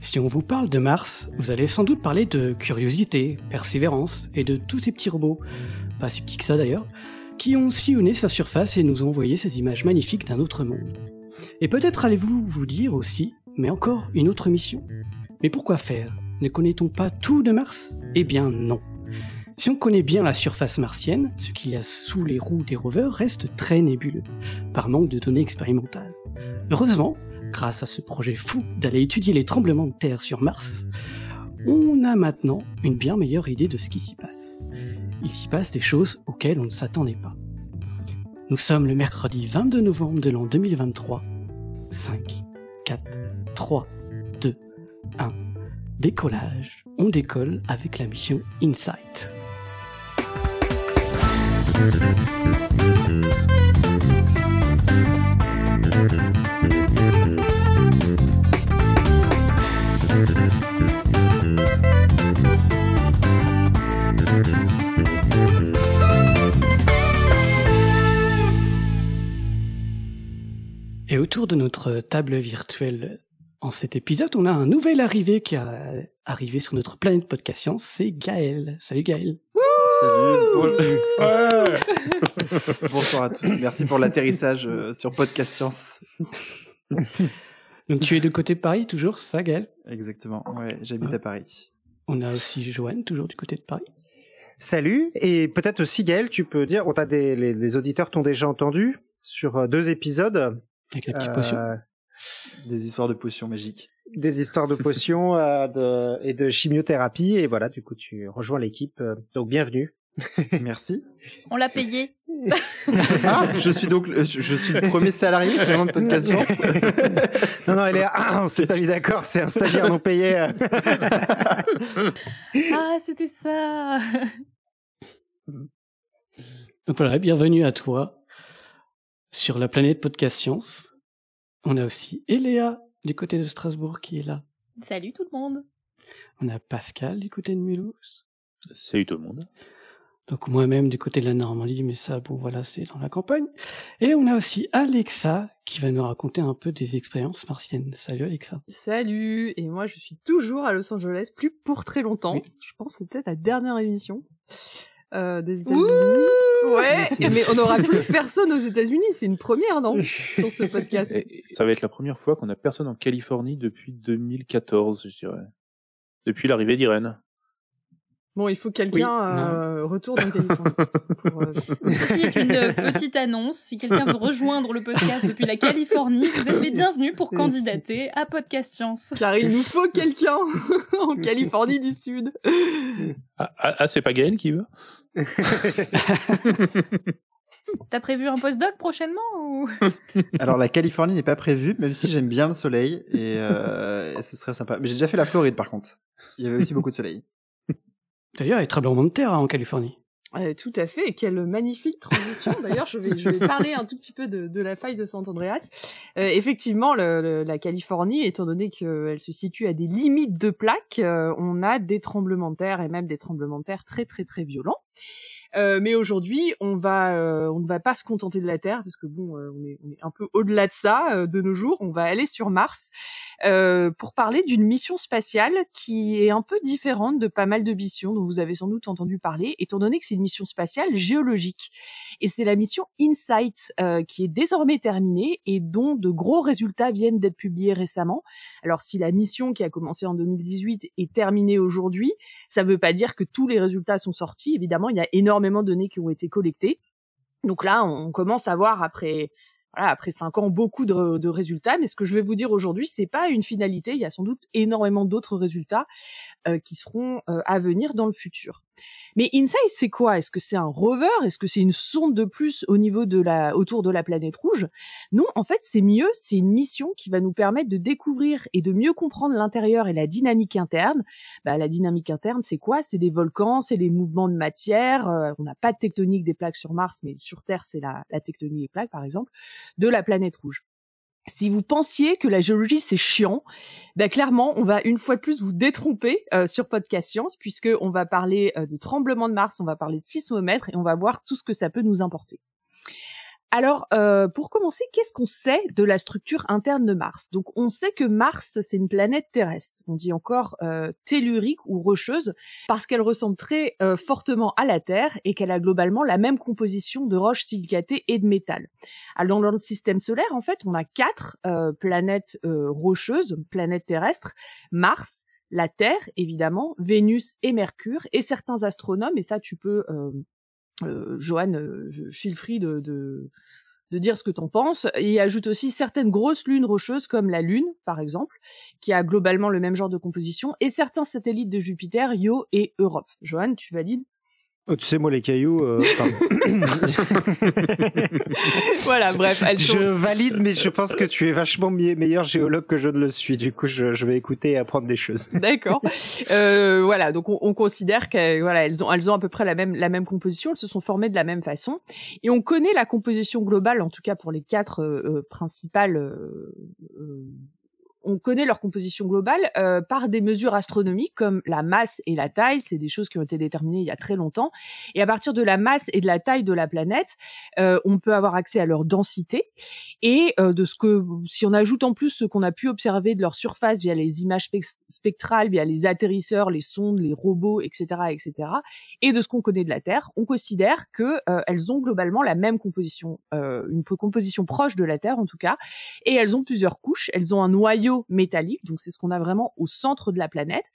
Si on vous parle de Mars, vous allez sans doute parler de curiosité, persévérance et de tous ces petits robots, pas si petits que ça d'ailleurs, qui ont sillonné sa surface et nous ont envoyé ces images magnifiques d'un autre monde. Et peut-être allez-vous vous dire aussi, mais encore une autre mission Mais pourquoi faire? Ne connaît-on pas tout de Mars? Eh bien non. Si on connaît bien la surface martienne, ce qu'il y a sous les roues des rovers reste très nébuleux, par manque de données expérimentales. Heureusement, grâce à ce projet fou d'aller étudier les tremblements de terre sur Mars, on a maintenant une bien meilleure idée de ce qui s'y passe. Il s'y passe des choses auxquelles on ne s'attendait pas. Nous sommes le mercredi 22 novembre de l'an 2023. 5, 4, 3, 2, 1. Décollage. On décolle avec la mission Insight. Et autour de notre table virtuelle en cet épisode, on a un nouvel arrivé qui a arrivé sur notre planète podcast science, c'est Gaël. Salut Gaël. Salut. Ouais. Bonsoir à tous. Merci pour l'atterrissage euh, sur Podcast Science. Donc tu es de côté de Paris toujours, ça Gaël? Exactement. Ouais, j'habite à Paris. On a aussi Joanne, toujours du côté de Paris. Salut, et peut-être aussi Gaël, tu peux dire, on t'a des, les, les auditeurs t'ont déjà entendu sur euh, deux épisodes. Avec la petite potion. Des histoires de potions magiques. des histoires de potions euh, de, et de chimiothérapie, et voilà, du coup tu rejoins l'équipe, euh, donc bienvenue. Merci. On l'a payé. Ah, je suis donc le- je je suis le premier salarié finalement de Podcast Science. non, non, elle est, ah, on s'est pas mis d'accord, c'est un stagiaire non payé. euh. Ah, c'était ça. Donc voilà, bienvenue à toi sur la planète podcast science. On a aussi Eléa du côté de Strasbourg qui est là. Salut tout le monde. On a Pascal du côté de Mulhouse. Salut tout le monde. Donc moi-même du côté de la Normandie, mais ça, bon voilà, c'est dans la campagne. Et on a aussi Alexa qui va nous raconter un peu des expériences martiennes. Salut Alexa. Salut, et moi je suis toujours à Los Angeles, plus pour très longtemps. Oui. Je pense que c'est peut-être la dernière émission euh, des États-Unis. Ouais, mais on n'aura plus personne aux États-Unis, c'est une première, non Sur ce podcast. Et ça va être la première fois qu'on a personne en Californie depuis 2014, je dirais. Depuis l'arrivée d'Irène. Bon, il faut que quelqu'un euh, retourne en Californie. pour, euh, Ceci est une euh, petite annonce. Si quelqu'un veut rejoindre le podcast depuis la Californie, vous êtes les bienvenus pour candidater à Podcast Science. Car il nous faut quelqu'un en Californie du Sud. Ah, ah, ah, c'est pas Gaël qui veut? T'as prévu un postdoc prochainement ou Alors la Californie n'est pas prévue, même si j'aime bien le soleil et, euh, et ce serait sympa. Mais j'ai déjà fait la Floride par contre. Il y avait aussi beaucoup de soleil. D'ailleurs, il y a de terre hein, en Californie. Euh, tout à fait, quelle magnifique transition. D'ailleurs, je vais, parler un tout petit peu de, la faille de Sant Andreas. Euh, effectivement, la Californie, étant donné qu'elle se situe à des limites de plaques, euh, on a des tremblements de terre et même des tremblements de terre très très très violents. Euh, mais aujourd'hui, on va, euh, on ne va pas se contenter de la Terre parce que bon, euh, on, est, on est un peu au-delà de ça euh, de nos jours. On va aller sur Mars euh, pour parler d'une mission spatiale qui est un peu différente de pas mal de missions dont vous avez sans doute entendu parler, étant donné que c'est une mission spatiale géologique. Et c'est la mission InSight qui est désormais terminée et dont de gros résultats viennent d'être publiés récemment. Alors si la mission qui a commencé en 2018 est terminée aujourd'hui, ça ne veut pas dire que tous les résultats sont sortis. Évidemment, il y a énormément données qui ont été collectées. Donc là, on commence à voir après après cinq ans, beaucoup de, de résultats. Mais ce que je vais vous dire aujourd'hui, c'est pas une finalité. Il y a sans doute énormément d'autres résultats euh, qui seront euh, à venir dans le futur. Mais InSight, c'est quoi? Est-ce que c'est un rover? Est-ce que c'est une sonde de plus au niveau de la, autour de la planète rouge? Non, en fait, c'est mieux. C'est une mission qui va nous permettre de découvrir et de mieux comprendre l'intérieur et la dynamique interne. Bah, la dynamique interne, c'est quoi? C'est des volcans, c'est les mouvements de matière. euh, on n'a pas de tectonique des plaques sur Mars, mais sur Terre, c'est la tectonique des plaques, par exemple, de la planète rouge. Si vous pensiez que la géologie c'est chiant, ben clairement on va une fois de plus vous détromper euh, sur Podcast Science puisque on va parler euh, de tremblement de Mars, on va parler de sismomètre et on va voir tout ce que ça peut nous importer. Alors, euh, pour commencer, qu'est-ce qu'on sait de la structure interne de Mars? Donc, on sait que Mars, c'est une planète terrestre. On dit encore euh, tellurique ou rocheuse parce qu'elle ressemble très euh, fortement à la Terre et qu'elle a globalement la même composition de roches silicatées et de métal. Alors, dans le système solaire, en fait, on a quatre planètes rocheuses, planètes terrestres Mars, la Terre, évidemment, Vénus et Mercure, et certains astronomes, et ça, tu peux euh, Johan, euh, feel free de, de, de dire ce que t'en penses. Et il ajoute aussi certaines grosses lunes rocheuses comme la Lune, par exemple, qui a globalement le même genre de composition, et certains satellites de Jupiter, Io et Europe. Johan, tu valides? Oh, tu sais, moi, les cailloux. euh, pardon. Voilà, bref, elles je valide, mais je pense que tu es vachement meilleur géologue que je ne le suis. Du coup, je, je vais écouter et apprendre des choses. D'accord. Euh, voilà, donc on, on considère qu'elles voilà, elles ont, elles ont à peu près la même, la même composition, elles se sont formées de la même façon, et on connaît la composition globale, en tout cas pour les quatre euh, euh, principales. On connaît leur composition globale euh, par des mesures astronomiques comme la masse et la taille. C'est des choses qui ont été déterminées il y a très longtemps. Et à partir de la masse et de la taille de la planète, euh, on peut avoir accès à leur densité et euh, de ce que, si on ajoute en plus ce qu'on a pu observer de leur surface via les images spec- spectrales, via les atterrisseurs, les sondes, les robots, etc., etc., et de ce qu'on connaît de la Terre, on considère que elles ont globalement la même composition, une po- composition proche de la Terre en tout cas, et elles ont plusieurs couches. Elles ont un noyau métallique, donc c'est ce qu'on a vraiment au centre de la planète,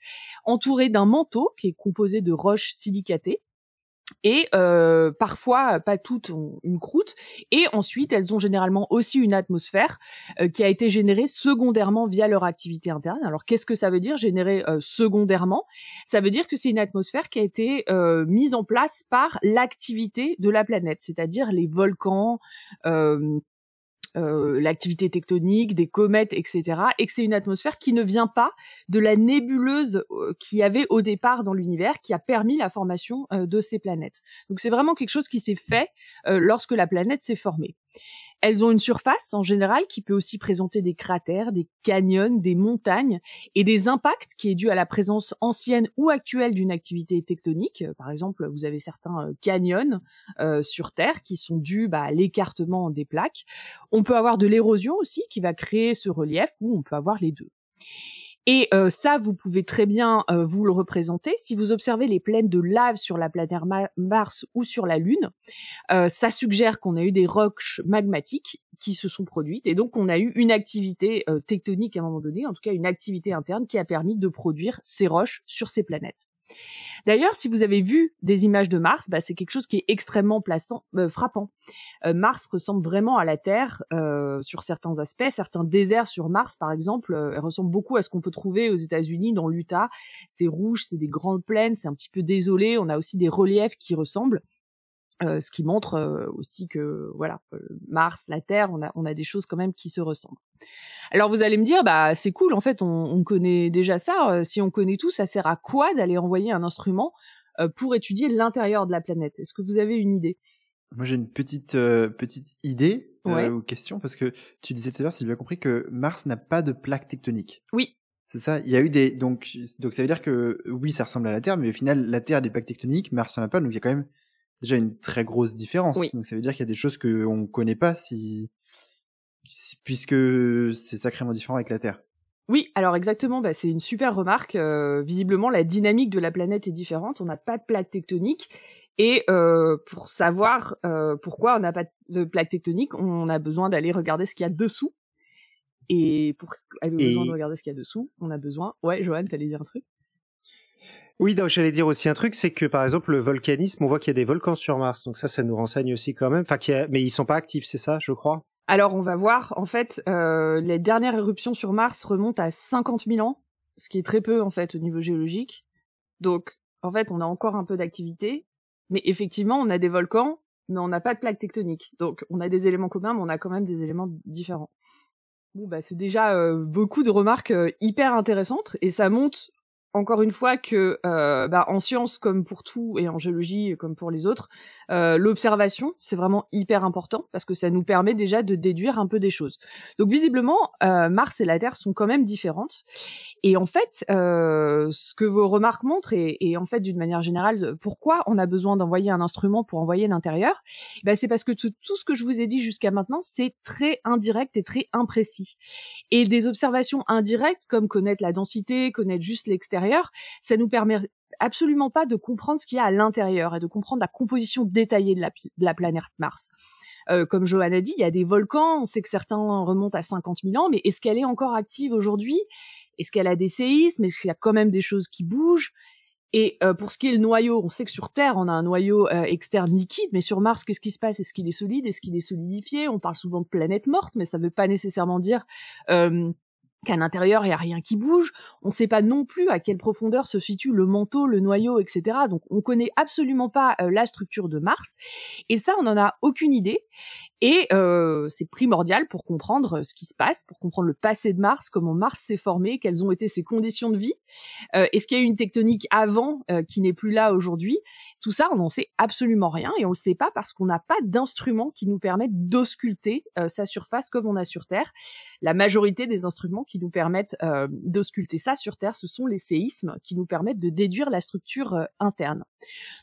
entouré d'un manteau qui est composé de roches silicatées et euh, parfois pas toutes ont une croûte et ensuite elles ont généralement aussi une atmosphère euh, qui a été générée secondairement via leur activité interne. Alors qu'est-ce que ça veut dire générer euh, secondairement? Ça veut dire que c'est une atmosphère qui a été euh, mise en place par l'activité de la planète, c'est-à-dire les volcans, euh, l'activité tectonique, des comètes, etc. Et que c'est une atmosphère qui ne vient pas de la nébuleuse euh, qu'il y avait au départ dans l'univers, qui a permis la formation euh, de ces planètes. Donc c'est vraiment quelque chose qui s'est fait lorsque la planète s'est formée. Elles ont une surface en général qui peut aussi présenter des cratères, des canyons, des montagnes et des impacts qui est dû à la présence ancienne ou actuelle d'une activité tectonique. Euh, Par exemple, vous avez certains euh, canyons euh, sur Terre qui sont dus bah, à l'écartement des plaques. On peut avoir de l'érosion aussi qui va créer ce relief ou on peut avoir les deux. Et euh, ça, vous pouvez très bien euh, vous le représenter si vous observez les plaines de lave sur la planète Ma- Mars ou sur la Lune. euh, ça suggère qu'on a eu des roches magmatiques qui se sont produites et donc on a eu une activité tectonique à un moment donné, en tout cas une activité interne qui a permis de produire ces roches sur ces planètes. D'ailleurs, si vous avez vu des images de Mars, bah, c'est quelque chose qui est extrêmement euh, frappant. Euh, Mars ressemble vraiment à la Terre euh, sur certains aspects. Certains déserts sur Mars, par exemple, ressemblent beaucoup à ce qu'on peut trouver aux États-Unis, dans l'Utah. C'est rouge, c'est des grandes plaines, c'est un petit peu désolé. On a aussi des reliefs qui ressemblent. Euh, ce qui montre euh, aussi que voilà euh, Mars, la Terre, on a on a des choses quand même qui se ressemblent. Alors vous allez me dire bah c'est cool en fait on, on connaît déjà ça. si on connaît tout, ça sert à quoi d'aller envoyer un instrument pour étudier l'intérieur de la planète? Est-ce que vous avez une idée? Moi, j'ai une petite petite idée Ouais. ou question parce que tu disais tout à l'heure, si j'ai bien compris, que Mars n'a pas de plaque tectonique. Oui. C'est ça. Il y a eu des donc donc ça veut dire que oui, ça ressemble à la Terre, mais au final, la Terre a des plaques tectoniques, Mars n'en a pas, donc il y a quand même déjà une très grosse différence. Oui. Donc ça veut dire qu'il y a des choses que on connaît pas si, si- puisque c'est sacrément différent avec la Terre. Oui, alors exactement, bah, c'est une super remarque. Euh, visiblement, la dynamique de la planète est différente. On n'a pas de plaque tectonique. Et euh, pour savoir euh, pourquoi on n'a pas de plaque tectonique, on a besoin d'aller regarder ce qu'il y a dessous. Et pour avoir Et- besoin de regarder ce qu'il y a dessous, on a besoin. Ouais, Johan, t'allais dire un truc? Oui, j'allais dire aussi un truc, c'est que par exemple le volcanisme, on voit qu'il y a des volcans sur Mars, donc ça, ça nous renseigne aussi quand même. Enfin, mais ils sont pas actifs, c'est ça, je crois? Alors, on va voir. En fait, euh, les dernières éruptions sur Mars remontent à 50 000 ans, ce qui est très peu en fait au niveau géologique. Donc, en fait, on a encore un peu d'activité, mais effectivement, on a des volcans, mais on n'a pas de plaque tectonique. Donc, on a des éléments communs, mais on a quand même des éléments différents. Bon, bah, c'est déjà euh, beaucoup de remarques euh, hyper intéressantes, et ça montre encore une fois que euh, bah, en sciences comme pour tout et en géologie comme pour les autres, euh, l'observation c'est vraiment hyper important parce que ça nous permet déjà de déduire un peu des choses. Donc visiblement, euh, Mars et la Terre sont quand même différentes Et en fait, euh, ce que vos remarques montrent, et, en fait d'une manière générale, pourquoi on a besoin d'envoyer un instrument pour envoyer l'intérieur, ben c'est parce que tout, ce que je vous ai dit jusqu'à maintenant, c'est très indirect et très imprécis. Et des observations indirectes, comme connaître la densité, connaître juste l'extérieur, ça nous permet absolument pas de comprendre ce qu'il y a à l'intérieur et de comprendre la composition détaillée de la, de la planète Mars. Euh, comme Johan a dit, il y a des volcans, on sait que certains remontent à 50 000 ans, mais est-ce qu'elle est encore active aujourd'hui? Est-ce qu'elle a des séismes? Est-ce qu'il y a quand même des choses qui bougent? Et euh, pour ce qui est le noyau, on sait que sur Terre, on a un noyau euh, externe liquide, mais sur Mars, qu'est-ce qui se passe? Est-ce qu'il est solide? Est-ce qu'il est solidifié? On parle souvent de planète morte, mais ça ne veut pas nécessairement dire euh, qu'à l'intérieur, il n'y a rien qui bouge. On ne sait pas non plus à quelle profondeur se situe le manteau, le noyau, etc. Donc, on connaît absolument pas euh, la structure de Mars. Et ça, on n'en a aucune idée. Et euh, c'est primordial pour comprendre ce qui se passe, pour comprendre le passé de Mars, comment Mars s'est formé, quelles ont été ses conditions de vie. Euh, Est-ce qu'il y a eu une tectonique avant euh, qui n'est plus là aujourd'hui? Tout ça, on n'en sait absolument rien et on ne le sait pas parce qu'on n'a pas d'instruments qui nous permettent d'ausculter euh, sa surface comme on a sur Terre. La majorité des instruments qui nous permettent euh, d'ausculter ça sur Terre, ce sont les séismes qui nous permettent de déduire la structure euh, interne.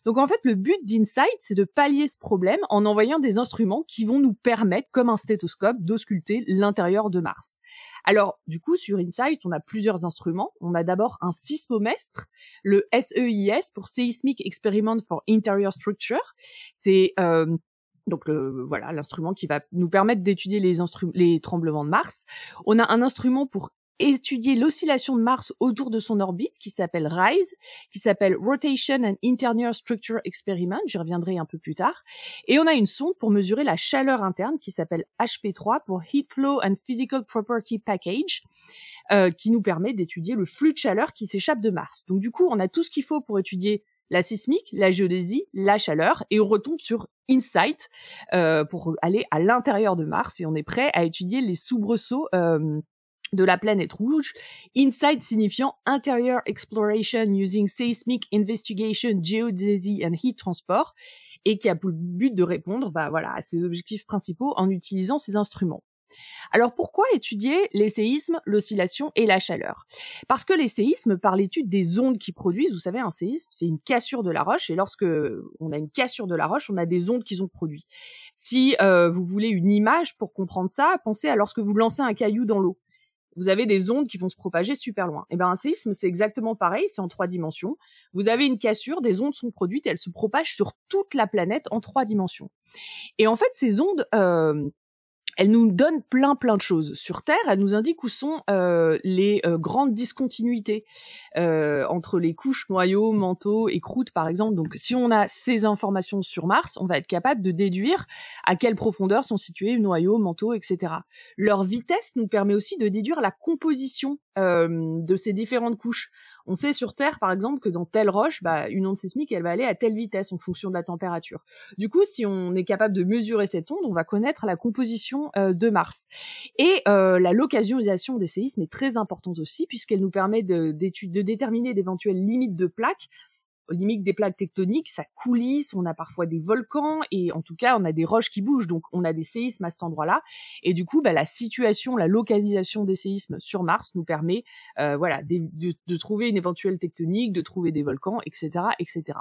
Donc en fait, le but d'Insight, c'est de pallier ce problème en envoyant des instruments qui vont nous permettre, comme un stéthoscope, d'ausculter l'intérieur de Mars. Alors, du coup, sur Insight, on a plusieurs instruments. On a d'abord un sismomètre, le SEIS pour Seismic Experiment for Interior Structure. C'est euh, donc voilà l'instrument qui va nous permettre d'étudier les, les tremblements de Mars. On a un instrument pour étudier l'oscillation de Mars autour de son orbite qui s'appelle RISE, qui s'appelle Rotation and Interior Structure Experiment, j'y reviendrai un peu plus tard. Et on a une sonde pour mesurer la chaleur interne qui s'appelle HP3 pour Heat Flow and Physical Property Package. Euh, qui nous permet d'étudier le flux de chaleur qui s'échappe de Mars. Donc du coup, on a tout ce qu'il faut pour étudier la sismique, la géodésie, la chaleur, et on retombe sur Insight euh, pour aller à l'intérieur de Mars, et on est prêt à étudier les soubresauts euh, de la planète rouge, InSight signifiant Interior Exploration Using Seismic Investigation, Geodesy and Heat Transport, et qui a pour but de répondre bah, voilà, à ces objectifs principaux en utilisant ces instruments. Alors pourquoi étudier les séismes, l'oscillation et la chaleur? Parce que les séismes, par l'étude des ondes qui produisent, vous savez, un séisme, c'est une cassure de la roche, et lorsque on a une cassure de la roche, on a des ondes qui ont produit. Si euh, vous voulez une image pour comprendre ça, pensez à lorsque vous lancez un caillou dans l'eau vous avez des ondes qui vont se propager super loin. Et eh ben un séisme, c'est exactement pareil, c'est en trois dimensions. Vous avez une cassure, des ondes sont produites elles se propagent sur toute la planète en trois dimensions. Et en fait, ces ondes, euh, elle nous donne plein plein de choses. Sur Terre, elle nous indique où sont euh, les euh, grandes discontinuités euh, entre les couches noyaux, manteaux et croûtes, par exemple. Donc, si on a ces informations sur Mars, on va être capable de déduire à quelle profondeur sont situés noyaux, manteaux, etc. Leur vitesse nous permet aussi de déduire la composition de ces différentes couches. On sait sur Terre, par exemple, que dans telle roche, bah, une onde sismique, elle va aller à telle vitesse en fonction de la température. Du coup, si on est capable de mesurer cette onde, on va connaître la composition euh, de Mars. Et euh, la localisation des séismes est très importante aussi, puisqu'elle nous permet de, de déterminer d'éventuelles limites de plaques limite des plaques tectoniques, ça coulisse, on a parfois des volcans et en tout cas on a des roches qui bougent, donc on a des séismes à cet endroit-là. Et du coup, bah, la situation, la localisation des séismes sur Mars nous permet, euh, voilà, de, de, trouver une éventuelle tectonique, de trouver des volcans, etc., etc.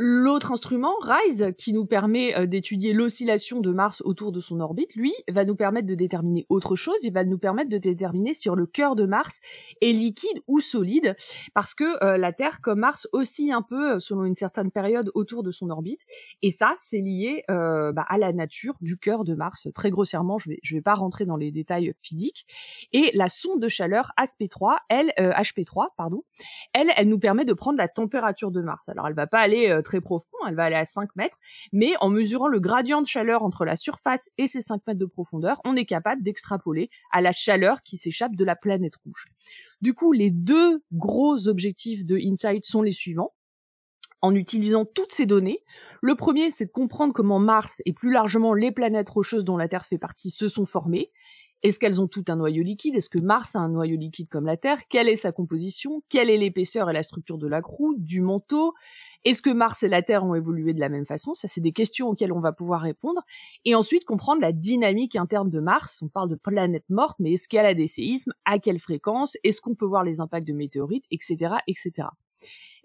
L'autre instrument, RISE, qui nous permet euh, d'étudier l'oscillation de Mars autour de son orbite, lui, va nous permettre de déterminer autre chose. Il va nous permettre de déterminer si le cœur de Mars est liquide ou solide, parce que euh, la Terre, comme Mars, oscille un peu euh, selon une certaine période autour de son orbite. Et ça, c'est lié bah, à la nature du cœur de Mars. Très grossièrement, je vais, je vais pas rentrer dans les détails physiques. Et la sonde de chaleur HP3, elle, HP3, pardon, elle, elle nous permet de prendre la température de Mars. Alors, elle va pas aller profond, elle va aller à 5 mètres, mais en mesurant le gradient de chaleur entre la surface et ces 5 mètres de profondeur, on est capable d'extrapoler à la chaleur qui s'échappe de la planète rouge. Du coup, les deux gros objectifs de InSight sont les suivants en utilisant toutes ces données. Le premier, c'est de comprendre comment Mars et plus largement les planètes rocheuses dont la Terre fait partie se sont formées. Est-ce qu'elles ont tout un noyau liquide? Est-ce que Mars a un noyau liquide comme la Terre? Quelle est sa composition? Quelle est l'épaisseur et la structure de la croûte, du manteau? Est-ce que Mars et la Terre ont évolué de la même façon? Ça, c'est des questions auxquelles on va pouvoir répondre. Et ensuite, comprendre la dynamique interne de Mars. On parle de planète morte, mais est-ce qu'elle a des séismes À quelle fréquence? Est-ce qu'on peut voir les impacts de météorites? Etc. etc.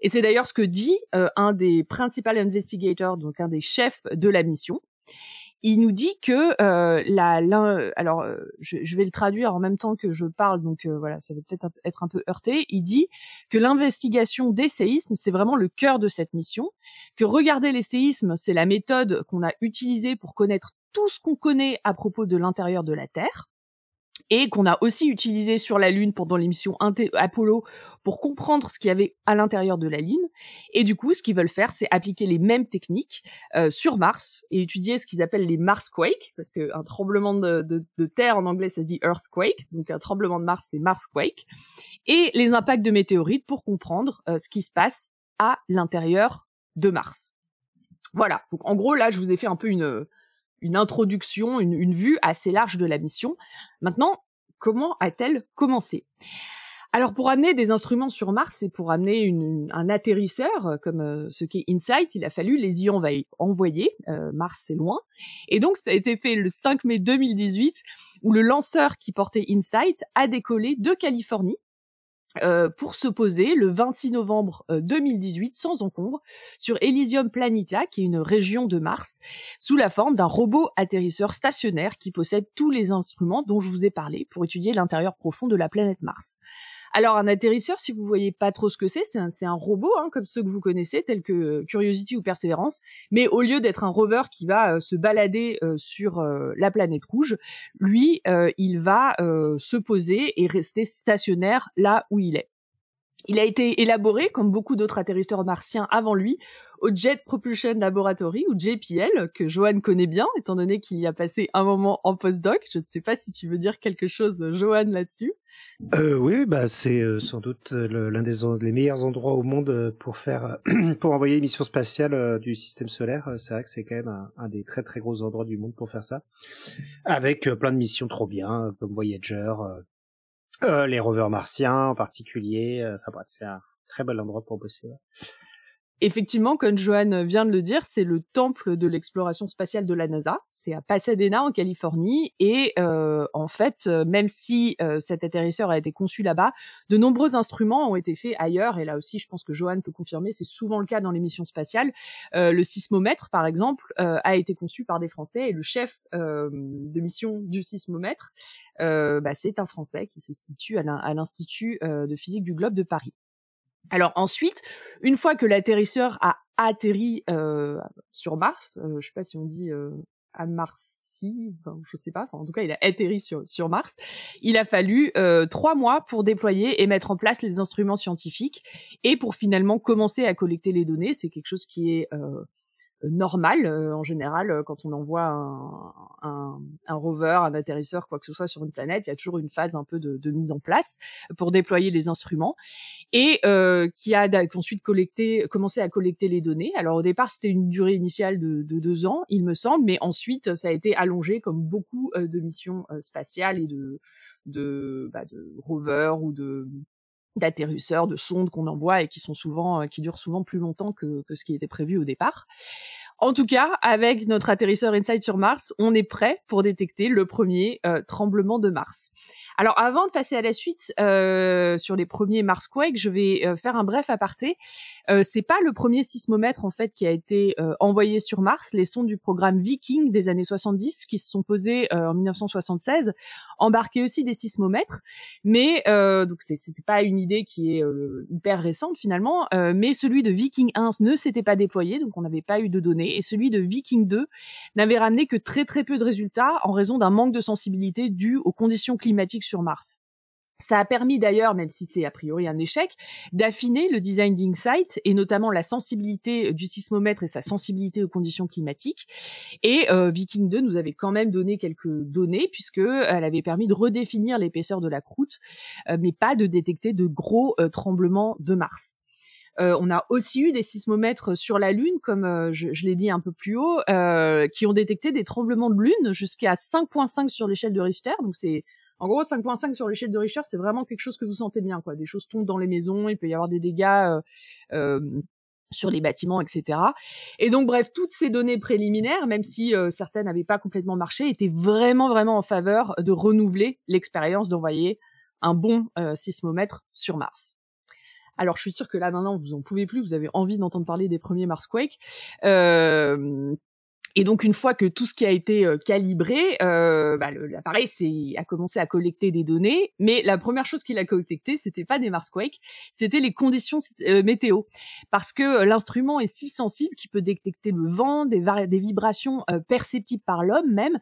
Et c'est d'ailleurs ce que dit euh, un des principal investigators, donc un des chefs de la mission, il nous dit que euh, la, alors euh, je, vais le traduire en même temps que je parle, donc euh, voilà, ça va peut-être être un peu heurté. Il dit que l'investigation des séismes, c'est vraiment le cœur de cette mission, que regarder les séismes, c'est la méthode qu'on a utilisée pour connaître tout ce qu'on connaît à propos de l'intérieur de la Terre et qu'on a aussi utilisé sur la Lune pendant l'émission Apollo pour comprendre ce qu'il y avait à l'intérieur de la Lune. Et du coup, ce qu'ils veulent faire, c'est appliquer les mêmes techniques euh, sur Mars et étudier ce qu'ils appellent les Marsquakes, parce qu'un tremblement de, terre en anglais, ça dit Earthquake, donc un tremblement de Mars, c'est Marsquake, et les impacts de météorites pour comprendre euh, ce qui se passe à l'intérieur de Mars. Voilà. Donc en gros, là, je vous ai fait un peu une une introduction, une, vue assez large de la mission. Maintenant, comment a-t-elle commencé? Alors pour amener des instruments sur Mars et pour amener un atterrisseur euh, comme euh, ce qu'est InSight, il a fallu les y envoyer. Euh, Mars c'est loin. Et donc ça a été fait le 5 mai 2018 où le lanceur qui portait InSight a décollé de Californie euh, pour se poser le 26 novembre 2018 euh, sans encombre sur Elysium Planitia, qui est une région de Mars, sous la forme d'un robot atterrisseur stationnaire qui possède tous les instruments dont je vous ai parlé pour étudier l'intérieur profond de la planète Mars. Alors un atterrisseur, si vous voyez pas trop ce que c'est, c'est un, robot hein, comme ceux que vous connaissez, tels que euh, Curiosity ou Perseverance, mais au lieu d'être un rover qui va euh, se balader euh, sur la planète rouge, lui, il va se poser et rester stationnaire là où il est. Il a été élaboré, comme beaucoup d'autres atterrisseurs martiens avant lui, au Jet Propulsion Laboratory, ou JPL, que Johan connaît bien, étant donné qu'il y a passé un moment en postdoc. Je ne sais pas si tu veux dire quelque chose, Johan, là-dessus. Euh, oui, bah c'est euh, sans doute euh, l'un des les meilleurs endroits au monde euh, pour faire, pour envoyer une mission spatiale du système solaire. C'est vrai que c'est quand même un, un, des très très gros endroits du monde pour faire ça, avec plein de missions trop bien, comme Voyager, euh, les rovers martiens en particulier. Euh, enfin bref, c'est un très bel endroit pour bosser. Effectivement, comme Johan vient de le dire, c'est le temple de l'exploration spatiale de la NASA. C'est à Pasadena, en Californie. Et euh, en fait, euh, même si euh, cet atterrisseur a été conçu là-bas, de nombreux instruments ont été faits ailleurs. Et là aussi, je pense que Johan peut confirmer, c'est souvent le cas dans les missions spatiales. le sismomètre, par exemple, a été conçu par des Français. Et le chef de mission du sismomètre, bah, c'est un Français qui se situe à l'Institut de physique du globe de Paris. Alors ensuite, une fois que l'atterrisseur a atterri euh, sur Mars, euh, je sais pas si on dit euh, à Marcy, enfin, je sais pas, en tout cas il a atterri sur, sur Mars, il a fallu euh, trois mois pour déployer et mettre en place les instruments scientifiques et pour finalement commencer à collecter les données. C'est quelque chose qui est normal en général quand on envoie un, un, un, rover, un atterrisseur, quoi que ce soit sur une planète, il y a toujours une phase un peu de, de mise en place pour déployer les instruments et euh, qui a ensuite collecté, commencé à collecter les données. Alors au départ, c'était une durée initiale de, de, deux ans, il me semble, mais ensuite ça a été allongé comme beaucoup de missions spatiales et de de, bah, de rovers ou de d'atterrisseurs, de sondes qu'on envoie et qui sont souvent, qui durent souvent plus longtemps que, ce qui était prévu au départ. En tout cas, avec notre atterrisseur Insight sur Mars, on est prêt pour détecter le premier euh, tremblement de Mars. Alors avant de passer à la suite euh, sur les premiers Marsquake, je vais euh, faire un bref aparté. Euh, c'est pas le premier sismomètre en fait qui a été euh, envoyé sur Mars. Les sondes du programme Viking des années 70 qui se sont posées euh, en 1976 embarquaient aussi des sismomètres, mais donc c'était pas une idée qui est hyper récente finalement. mais celui de Viking 1 ne s'était pas déployé, donc on n'avait pas eu de données, et celui de Viking 2 n'avait ramené que très très peu de résultats en raison d'un manque de sensibilité dû aux conditions climatiques sur Mars. Ça a permis d'ailleurs, même si c'est a priori un échec, d'affiner le design d'Insight et notamment la sensibilité du sismomètre et sa sensibilité aux conditions climatiques. Et euh, Viking 2 nous avait quand même donné quelques données puisque elle avait permis de redéfinir l'épaisseur de la croûte, euh, mais pas de détecter de gros euh, tremblements de Mars. on a aussi eu des sismomètres sur la Lune, comme je, je l'ai dit un peu plus haut, qui ont détecté des tremblements de Lune jusqu'à 5.5 sur l'échelle de Richter. Donc c'est en gros, 5.5 sur l'échelle de Richter, c'est vraiment quelque chose que vous sentez bien, quoi. Des choses tombent dans les maisons, il peut y avoir des dégâts euh, euh, sur les bâtiments, etc. Et donc, bref, toutes ces données préliminaires, même si euh, certaines n'avaient pas complètement marché, étaient vraiment, vraiment en faveur de renouveler l'expérience d'envoyer un bon sismomètre sur Mars. Alors, je suis sûre que là, maintenant, vous en pouvez plus, vous avez envie d'entendre parler des premiers Marsquakes. Euh, et donc une fois que tout ce qui a été euh, calibré, euh, bah, l'appareil a commencé à collecter des données, mais la première chose qu'il a collecté, c'était pas des Marsquakes, c'était les conditions euh, météo, parce que l'instrument est si sensible qu'il peut détecter le vent, des, vibrations perceptibles par l'homme même,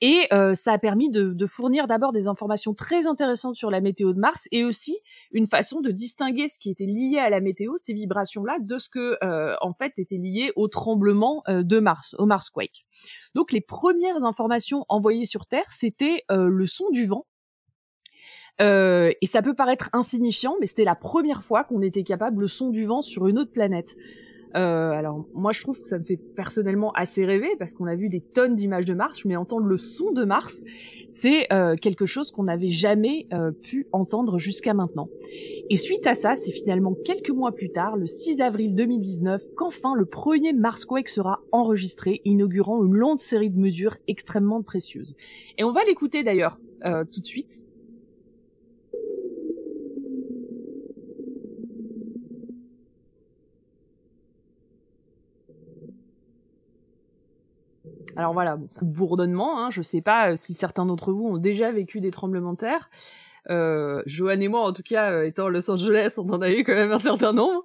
et ça a permis de, de fournir d'abord des informations très intéressantes sur la météo de Mars, et aussi une façon de distinguer ce qui était lié à la météo, ces vibrations-là, de ce que en fait était lié au tremblement de Mars, au Mars donc les premières informations envoyées sur Terre, c'était euh, le son du vent. Euh, et ça peut paraître insignifiant, mais c'était la première fois qu'on était capable le son du vent sur une autre planète. Euh, alors moi je trouve que ça me fait personnellement assez rêver parce qu'on a vu des tonnes d'images de Mars, mais entendre le son de Mars, c'est quelque chose qu'on n'avait jamais pu entendre jusqu'à maintenant. Et suite à ça, c'est finalement quelques mois plus tard, le 6 avril 2019, qu'enfin le premier Marsquake sera enregistré, inaugurant une longue série de mesures extrêmement précieuses. Et on va l'écouter d'ailleurs euh, tout de suite. Alors voilà, bon, bourdonnement, hein, je sais pas euh, si certains d'entre vous ont déjà vécu des tremblements de terre. Euh, et moi, en tout cas, euh, étant Los Angeles, on en a eu quand même un certain nombre.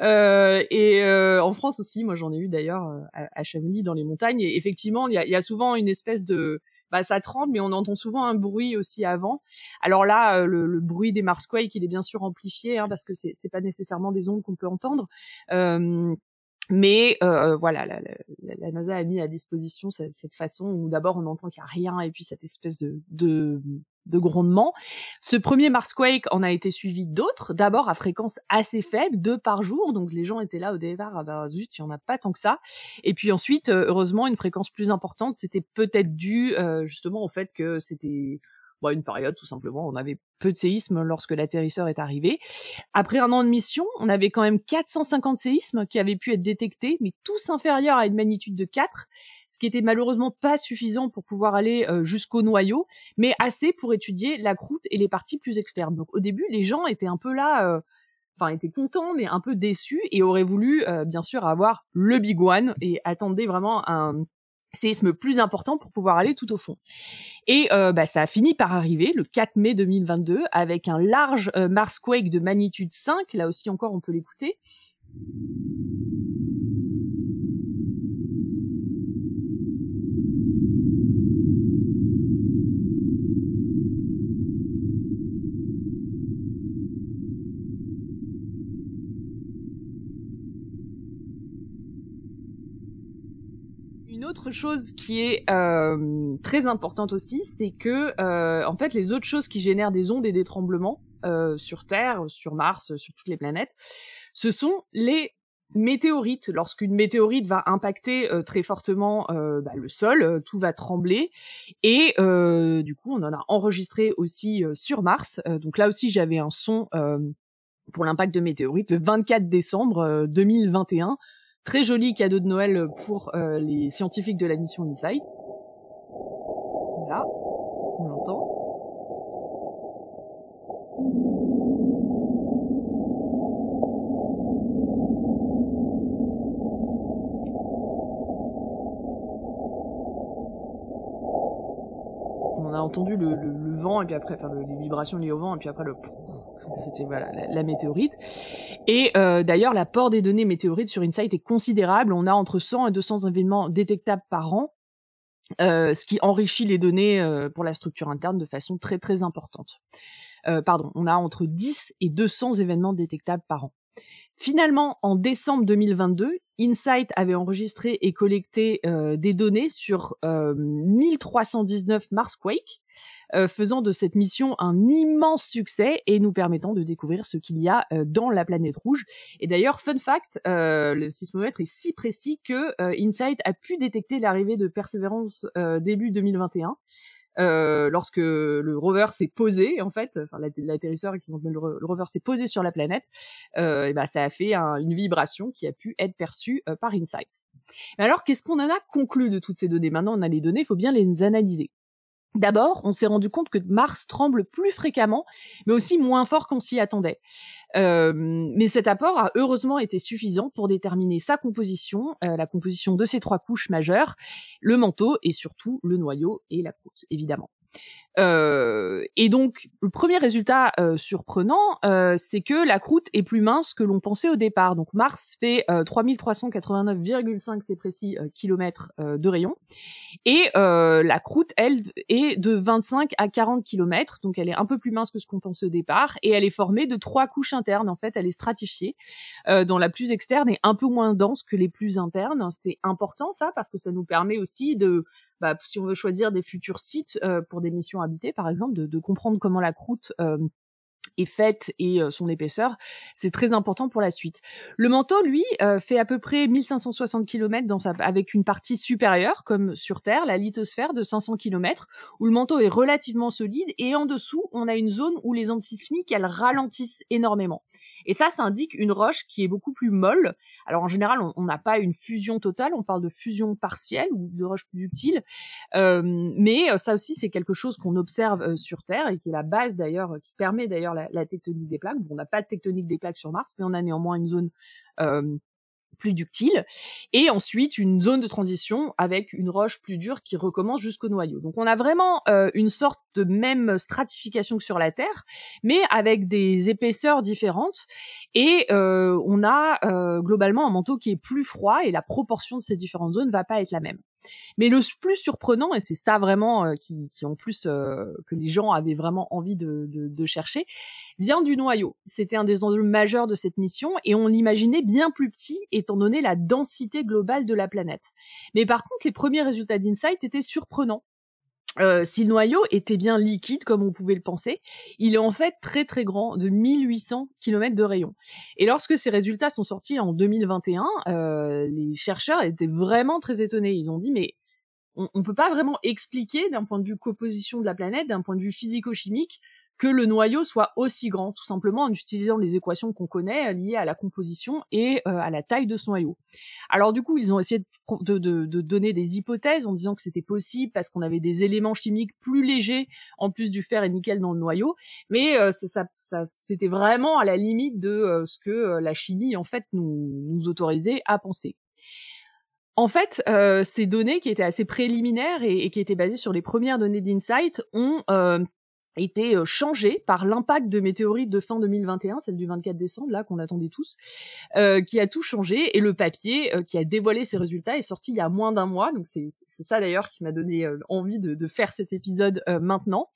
Euh, et euh, en France aussi, moi j'en ai eu d'ailleurs à, à, Chamonix dans les montagnes. Et effectivement, il y a, y a, souvent une espèce de, bah ça tremble, mais on entend souvent un bruit aussi avant. Alors là, le, le bruit des Marsquakes, il est bien sûr amplifié, hein, parce que c'est pas nécessairement des ondes qu'on peut entendre. Euh, mais euh, voilà, la, la, la, NASA a mis à disposition cette, cette façon où d'abord on entend qu'il n'y a rien et puis cette espèce de, de, de grondement. Ce premier Marsquake en a été suivi d'autres, d'abord à fréquence assez faible, deux par jour, donc les gens étaient là au départ, ah bah zut, il n'y en a pas tant que ça. Et puis ensuite, euh, heureusement, une fréquence plus importante, c'était peut-être dû euh, justement au fait que c'était bah, une période tout simplement. On avait peu de séismes lorsque l'atterrisseur est arrivé. Après un an de mission, on avait quand même 450 séismes qui avaient pu être détectés, mais tous inférieurs à une magnitude de 4, ce qui était malheureusement pas suffisant pour pouvoir aller euh, jusqu'au noyau, mais assez pour étudier la croûte et les parties plus externes. Donc au début, les gens étaient un peu là, euh, enfin étaient contents, mais un peu déçus et auraient voulu euh, bien sûr avoir le big one et attendaient vraiment un séisme plus important pour pouvoir aller tout au fond. Et euh, bah, ça a fini par arriver le 4 mai 2022 avec un large euh, Marsquake de magnitude 5. Là aussi encore, on peut l'écouter. Autre chose qui est euh, très importante aussi, c'est que euh, en fait les autres choses qui génèrent des ondes et des tremblements euh, sur Terre, sur Mars, sur toutes les planètes, ce sont les météorites. Lorsqu'une météorite va impacter très fortement bah, le sol, tout va trembler. Et du coup, on en a enregistré aussi sur Mars. donc là aussi, j'avais un son pour l'impact de météorites le 24 décembre 2021 Très joli cadeau de Noël pour euh, les scientifiques de la mission Insight. Voilà, on l'entend. On a entendu le, le, le, vent et puis après, enfin, les vibrations liées au vent et puis après le c'était voilà la, météorite. Et euh, d'ailleurs, l'apport des données météorites sur InSight est considérable. On a entre 100 et 200 événements détectables par an, euh, ce qui enrichit les données euh, pour la structure interne de façon très très importante. Pardon, on a entre 10 et 200 événements détectables par an. Finalement, en décembre 2022, Insight avait enregistré et collecté des données sur 1319 Marsquake, euh, faisant de cette mission un immense succès et nous permettant de découvrir ce qu'il y a euh, dans la planète rouge. Et d'ailleurs, fun fact, euh, le sismomètre est si précis que InSight a pu détecter l'arrivée de Perseverance début 2021. euh, lorsque le rover s'est posé en fait, enfin l'atterrisseur qui le, le rover s'est posé sur la planète, euh, et ben ça a fait une vibration qui a pu être perçue euh, par InSight. Mais alors qu'est-ce qu'on en a conclu de toutes ces données? Maintenant on a les données, il faut bien les analyser. D'abord, on s'est rendu compte que Mars tremble plus fréquemment, mais aussi moins fort qu'on s'y attendait. Euh, mais cet apport a heureusement été suffisant pour déterminer sa composition, euh, la composition de ces trois couches majeures, le manteau et surtout le noyau et la croûte, évidemment. Euh, et donc, le premier résultat euh, surprenant, euh, c'est que la croûte est plus mince que l'on pensait au départ. Donc, Mars fait 3389,5 c'est précis kilomètres de rayon, et la croûte, elle, est de 25 à 40 kilomètres. Donc, elle est un peu plus mince que ce qu'on pensait au départ, et elle est formée de trois couches internes. En fait, elle est stratifiée, dont la plus externe est un peu moins dense que les plus internes. C'est important ça parce que ça nous permet aussi de bah, si on veut choisir des futurs sites euh, pour des missions habitées, par exemple, de, comprendre comment la croûte euh, est faite et euh, son épaisseur, c'est très important pour la suite. Le manteau, lui, fait à peu près 1560 km dans sa, avec une partie supérieure, comme sur Terre, la lithosphère de 500 km, où le manteau est relativement solide, et en dessous, on a une zone où les ondes sismiques, elles ralentissent énormément. Et ça, ça indique une roche qui est beaucoup plus molle. Alors en général, on n'a pas une fusion totale, on parle de fusion partielle ou de roche plus ductile. Euh, mais euh, ça aussi, c'est quelque chose qu'on observe euh, sur Terre et qui est la base d'ailleurs, qui permet d'ailleurs la, la, tectonique des plaques. on n'a pas de tectonique des plaques sur Mars, mais on a néanmoins une zone plus ductile, et ensuite une zone de transition avec une roche plus dure qui recommence jusqu'au noyau. Donc on a vraiment euh, une sorte de même stratification que sur la Terre, mais avec des épaisseurs différentes, et euh, on a euh, globalement un manteau qui est plus froid, et la proportion de ces différentes zones va pas être la même. Mais le plus surprenant, et c'est ça vraiment euh, qui, en plus euh, que les gens avaient vraiment envie de, de, de chercher, vient du noyau. C'était un des enjeux majeurs de cette mission et on l'imaginait bien plus petit étant donné la densité globale de la planète. Mais par contre, les premiers résultats d'Insight étaient surprenants. Euh, si le noyau était bien liquide, comme on pouvait le penser, il est en fait très très grand, de 1800 km de rayon. Et lorsque ces résultats sont sortis en 2021, euh, les chercheurs étaient vraiment très étonnés. Ils ont dit mais on, ne peut pas vraiment expliquer d'un point de vue composition de la planète, d'un point de vue physico-chimique, que le noyau soit aussi grand, tout simplement en utilisant les équations qu'on connaît euh, liées à la composition et euh, à la taille de ce noyau. Alors du coup, ils ont essayé de, donner des hypothèses en disant que c'était possible parce qu'on avait des éléments chimiques plus légers en plus du fer et nickel dans le noyau, mais euh, ça, c'était vraiment à la limite de ce que la chimie en fait nous, autorisait à penser. En fait, ces données qui étaient assez préliminaires et, qui étaient basées sur les premières données d'Insight ont été euh, changé par l'impact de météorites de fin 2021, celle du 24 décembre, là qu'on attendait tous, euh, qui a tout changé et le papier euh, qui a dévoilé ces résultats est sorti il y a moins d'un mois. Donc c'est ça d'ailleurs qui m'a donné envie de, faire cet épisode maintenant.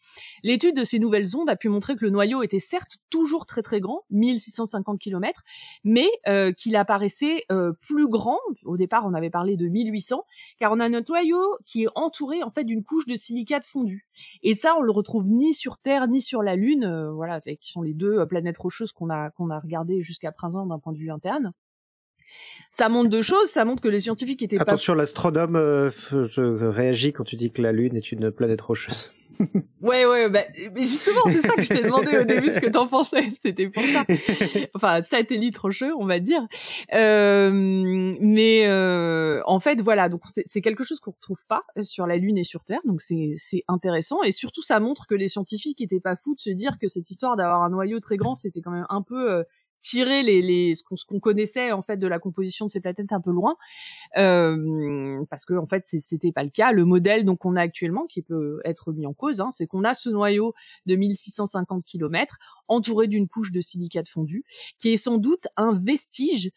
L'étude de ces nouvelles ondes a pu montrer que le noyau était certes toujours très très grand, 1650 km, mais qu'il apparaissait plus grand. Au départ, on avait parlé de 1800, car on a notre noyau qui est entouré en fait d'une couche de silicate fondu. Et ça, on le retrouve ni sur Terre ni sur la Lune, euh, voilà, qui sont les deux euh, planètes rocheuses qu'on a qu'on a regardées jusqu'à présent d'un point de vue interne. Ça montre deux choses. Ça montre que les scientifiques étaient Attention, l'astronome euh, réagit quand tu dis que la Lune est une planète rocheuse. ouais, ouais, bah, mais justement, c'est ça que je t'ai demandé au début ce que t'en pensais. C'était pour ça. Enfin, satellite rocheux, on va dire. Euh, mais euh, en fait, voilà, donc c'est quelque chose qu'on retrouve pas sur la Lune et sur Terre, donc c'est intéressant et surtout ça montre que les scientifiques étaient pas fous de se dire que cette histoire d'avoir un noyau très grand, c'était quand même un peu euh, tirer les, les ce qu'on connaissait en fait de la composition de ces planètes un peu loin. Euh, parce que en fait c'était pas le cas. Le modèle donc qu'on a actuellement qui peut être mis en cause hein, c'est qu'on a ce noyau de 1650 km entouré d'une couche de silicate fondu qui est sans doute un vestige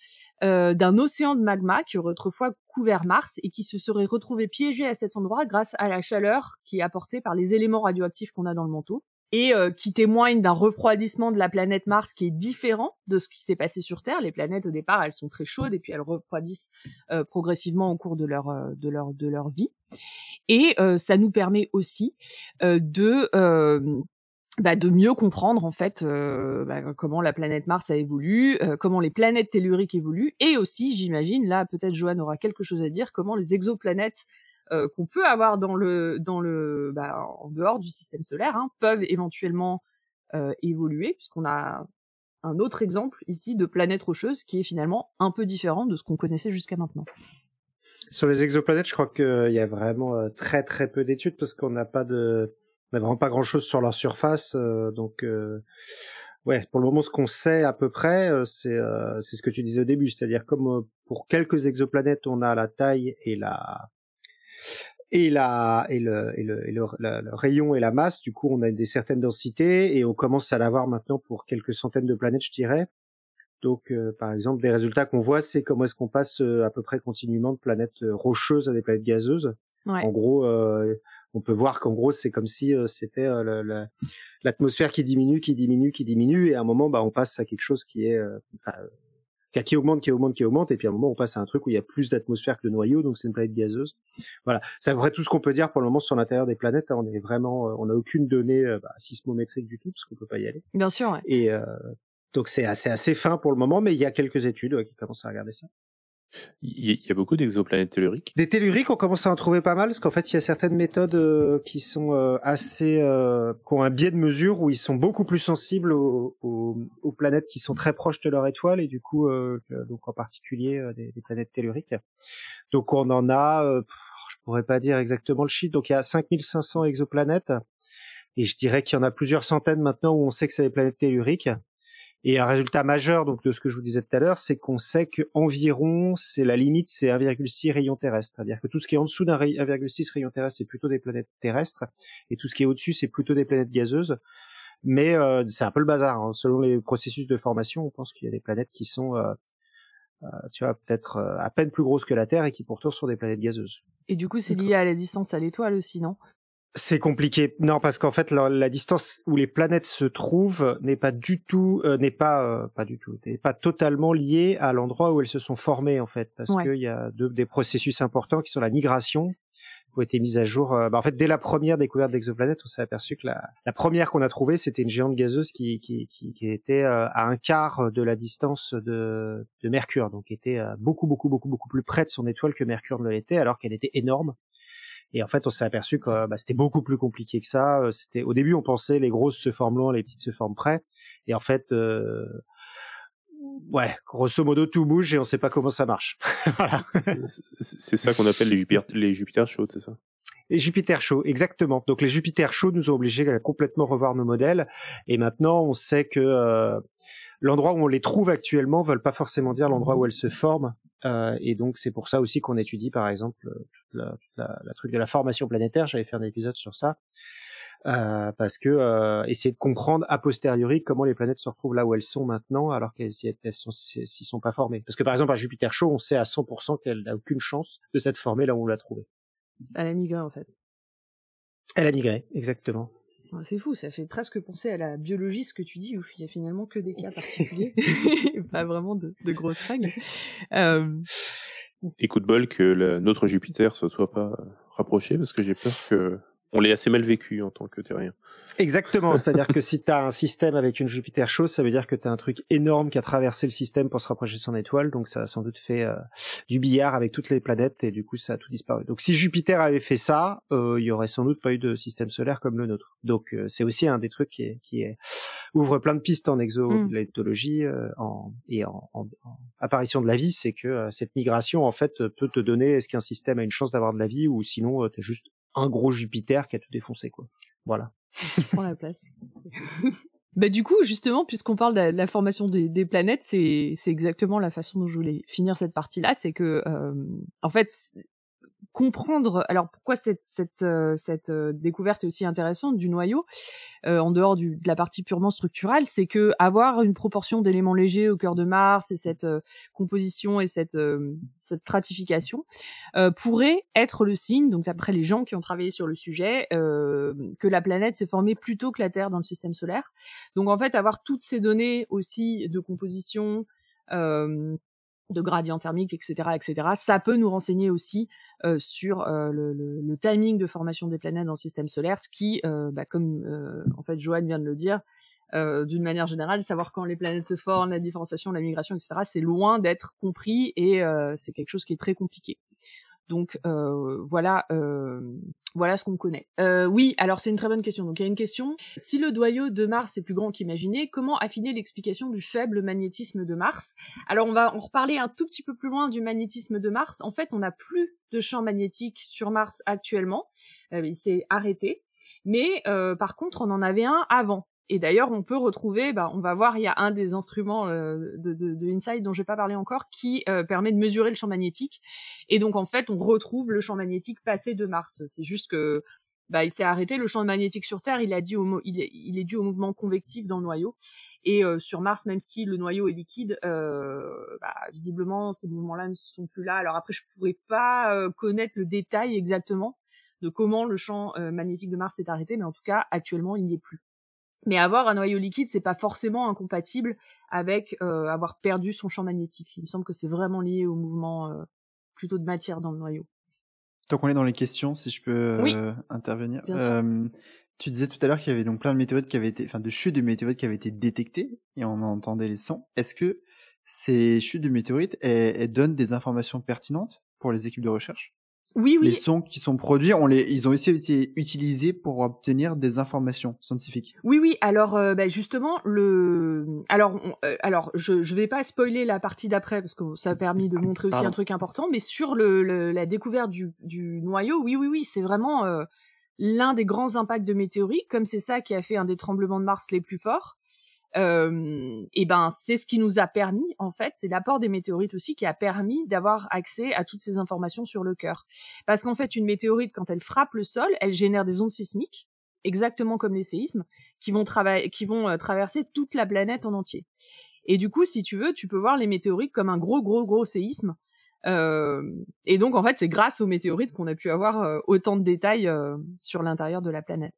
euh, d'un océan de magma qui aurait autrefois couvert Mars et qui se serait retrouvé piégé à cet endroit grâce à la chaleur qui est apportée par les éléments radioactifs qu'on a dans le manteau et euh, qui témoigne d'un refroidissement de la planète Mars qui est différent de ce qui s'est passé sur Terre. Les planètes au départ, elles sont très chaudes et puis elles refroidissent euh, progressivement au cours de leur euh, de leur de leur vie. Et ça nous permet aussi de bah, de mieux comprendre en fait bah, comment la planète Mars a évolué, comment les planètes telluriques évoluent, et aussi, j'imagine, là peut-être Johan aura quelque chose à dire, comment les exoplanètes euh, qu'on peut avoir dans le dans le bah, en dehors du système solaire hein, peuvent éventuellement euh, évoluer puisqu'on a un autre exemple ici de planète rocheuse qui est finalement un peu différent de ce qu'on connaissait jusqu'à maintenant. Sur les exoplanètes, je crois qu'il y a vraiment euh, très très peu d'études parce qu'on n'a pas de, on vraiment pas grand chose sur leur surface, euh, donc euh, ouais, pour le moment, ce qu'on sait à peu près, c'est c'est ce que tu disais au début, c'est-à-dire comme pour quelques exoplanètes, on a la taille et la et la et le et le, et le, le, rayon et la masse, du coup, on a des certaines densités et on commence à l'avoir maintenant pour quelques centaines de planètes, je dirais. Donc, euh, par exemple, des résultats qu'on voit, c'est comment est-ce qu'on passe euh, à peu près continuellement de planètes euh, rocheuses à des planètes gazeuses. En gros, on peut voir qu'en gros, c'est comme si c'était l'atmosphère qui diminue, qui diminue, qui diminue, et à un moment, bah, on passe à quelque chose qui est qui augmente, qui augmente, qui augmente, et puis à un moment, on passe à un truc où il y a plus d'atmosphère que de noyau, donc c'est une planète gazeuse. Voilà, c'est à peu près tout ce qu'on peut dire pour le moment sur l'intérieur des planètes. On est vraiment, on n'a aucune donnée bah, sismométrique du tout, parce qu'on peut pas y aller. Bien sûr. Ouais. Et donc c'est assez, assez fin pour le moment, mais il y a quelques études qui commencent à regarder ça. Il y a beaucoup d'exoplanètes telluriques. Des telluriques, on commence à en trouver pas mal, parce qu'en fait, il y a certaines méthodes euh, qui sont euh, assez, euh, qui ont un biais de mesure où ils sont beaucoup plus sensibles aux, planètes qui sont très proches de leur étoile, et du coup, donc en particulier des, des, planètes telluriques. Donc on en a, je pourrais pas dire exactement le chiffre, donc il y a 5500 exoplanètes, et je dirais qu'il y en a plusieurs centaines maintenant où on sait que c'est des planètes telluriques. Et un résultat majeur donc de ce que je vous disais tout à l'heure, c'est qu'on sait que environ, c'est la limite, c'est 1,6 rayon terrestre. C'est-à-dire que tout ce qui est en dessous d'un 1,6 rayon terrestre, c'est plutôt des planètes terrestres, et tout ce qui est au-dessus, c'est plutôt des planètes gazeuses. Mais euh, c'est un peu le bazar. Hein. Selon les processus de formation, on pense qu'il y a des planètes qui sont, euh, euh, tu vois, peut-être euh, à peine plus grosses que la Terre et qui pourtant sont des planètes gazeuses. Et du coup, c'est lié à la distance à l'étoile aussi, non? C'est compliqué. Non, parce qu'en fait, la, distance où les planètes se trouvent n'est pas du tout, euh, n'est pas, euh, pas du tout, n'est pas totalement liée à l'endroit où elles se sont formées en fait, parce qu'il y a deux, des processus importants qui sont la migration, qui ont été mises à jour. Euh, bah, en fait, dès la première découverte d'exoplanètes, on s'est aperçu que la, la première qu'on a trouvée, c'était une géante gazeuse qui, qui, qui, qui était à un quart de la distance de, de Mercure, donc était beaucoup, beaucoup, beaucoup, beaucoup plus près de son étoile que Mercure ne l'était, alors qu'elle était énorme. Et en fait, on s'est aperçu que bah, c'était beaucoup plus compliqué que ça. Euh, c'était au début, on pensait les grosses se forment loin, les petites se forment près. Et en fait, euh... ouais, grosso modo, tout bouge et on sait pas comment ça marche. voilà. C'est ça qu'on appelle les Jupiter, les Jupiter chauds, c'est ça? Les Jupiter chauds, exactement. Donc les Jupiter chauds nous ont obligés à complètement revoir nos modèles. Et maintenant, on sait que euh, l'endroit où on les trouve actuellement ne veulent pas forcément dire l'endroit où elles se forment. Euh, et donc c'est pour ça aussi qu'on étudie par exemple toute la, la, la, truc de la formation planétaire. J'avais fait un épisode sur ça. Euh, parce que euh, essayer de comprendre a posteriori comment les planètes se retrouvent là où elles sont maintenant alors qu'elles elles sont s'y sont pas formées. Parce que par exemple à Jupiter chaud, on sait à 100% qu'elle n'a aucune chance de s'être formée là où on l'a trouvée. Elle a migré en fait. Elle a migré, exactement. C'est fou, ça fait presque penser à la biologie ce que tu dis, où il y a finalement que des cas particuliers, pas vraiment de, de grosses règles. Euh... Écoute bol que le, notre Jupiter se soit pas rapproché, parce que j'ai peur que on l'ait assez mal vécu en tant que terrien. Exactement, c'est-à-dire que si tu as un système avec une Jupiter chaude, ça veut dire que tu as un truc énorme qui a traversé le système pour se rapprocher de son étoile, donc ça a sans doute fait euh, du billard avec toutes les planètes et du coup ça a tout disparu. Donc si Jupiter avait fait ça, euh, il y aurait sans doute pas eu de système solaire comme le nôtre. Donc euh, c'est aussi un des trucs qui, est, qui est, ouvre plein de pistes en exoplanétologie mm. en, et en, en, en, apparition de la vie, c'est que cette migration en fait peut te donner est-ce qu'un système a une chance d'avoir de la vie ou sinon tu es juste un gros Jupiter qui a tout défoncé quoi. Voilà. Je prends la place. bah du coup, justement, puisqu'on parle de la, formation des, des planètes, c'est exactement la façon dont je voulais finir cette partie-là, c'est que euh, en fait comprendre. Alors pourquoi cette euh, euh, découverte est aussi intéressante du noyau euh, en dehors de la partie purement structurelle, c'est que avoir une proportion d'éléments légers au cœur de Mars et cette composition et cette cette stratification pourrait être le signe. Donc après les gens qui ont travaillé sur le sujet, que la planète s'est formée plus tôt que la Terre dans le système solaire. Donc en fait avoir toutes ces données aussi de composition de gradient thermique, etc., etc. Ça peut nous renseigner aussi euh, sur euh, le, timing de formation des planètes dans le système solaire, ce qui, euh, bah, comme en fait Johan vient de le dire, d'une manière générale, savoir quand les planètes se forment, la différenciation, la migration, etc., c'est loin d'être compris et c'est quelque chose qui est très compliqué. Donc euh, voilà, euh, voilà ce qu'on connaît. Euh, oui, alors c'est une très bonne question. Donc il y a une question. Si le noyau de Mars est plus grand qu'imaginé, comment affiner l'explication du faible magnétisme de Mars? Alors on va en reparler un tout petit peu plus loin du magnétisme de Mars. En fait, on n'a plus de champ magnétique sur Mars actuellement. il s'est arrêté. Mais par contre, on en avait un avant. Et d'ailleurs, on peut retrouver, bah, on va voir, il y a un des instruments euh, de, de, de, Insight dont je vais pas parlé encore, qui euh, permet de mesurer le champ magnétique. Et donc, en fait, on retrouve le champ magnétique passé de Mars. C'est juste que bah, il s'est arrêté. Le champ magnétique sur Terre, il, a dû au, il, est, il est dû au mouvement convectif dans le noyau. Et euh, sur Mars, même si le noyau est liquide, bah, visiblement, ces mouvements-là ne sont plus là. Alors après, je pourrais pas connaître le détail exactement de comment le champ magnétique de Mars s'est arrêté, mais en tout cas, actuellement, il n'y est plus. Mais avoir un noyau liquide, c'est pas forcément incompatible avec euh, avoir perdu son champ magnétique. Il me semble que c'est vraiment lié au mouvement euh, plutôt de matière dans le noyau. Tant qu'on est dans les questions, si je peux euh, intervenir. tu disais tout à l'heure qu'il y avait donc plein de météorites qui avaient été, enfin de chutes de météorites qui avaient été détectées et on entendait les sons. Est-ce que ces chutes de météorites elles donnent des informations pertinentes pour les équipes de recherche? Oui, oui. Les sons qui sont produits, on les, ils ont aussi été utilisés pour obtenir des informations scientifiques. Oui, oui. Alors, euh, bah, justement, le, alors, euh, alors, je, je vais pas spoiler la partie d'après parce que ça a permis de montrer aussi un truc important, mais sur le, la découverte du, du noyau, oui, oui, oui, c'est vraiment euh, l'un des grands impacts de météorites, comme c'est ça qui a fait un des tremblements de Mars les plus forts euh, et ben c'est ce qui nous a permis en fait, c'est l'apport des météorites aussi qui a permis d'avoir accès à toutes ces informations sur le cœur. Parce qu'en fait, une météorite quand elle frappe le sol, elle génère des ondes sismiques, exactement comme les séismes, qui vont, qui vont euh, traverser toute la planète en entier. Et du coup, si tu veux, tu peux voir les météorites comme un gros, gros, gros séisme. Euh, et donc, en fait, c'est grâce aux météorites qu'on a pu avoir euh, autant de détails euh, sur l'intérieur de la planète.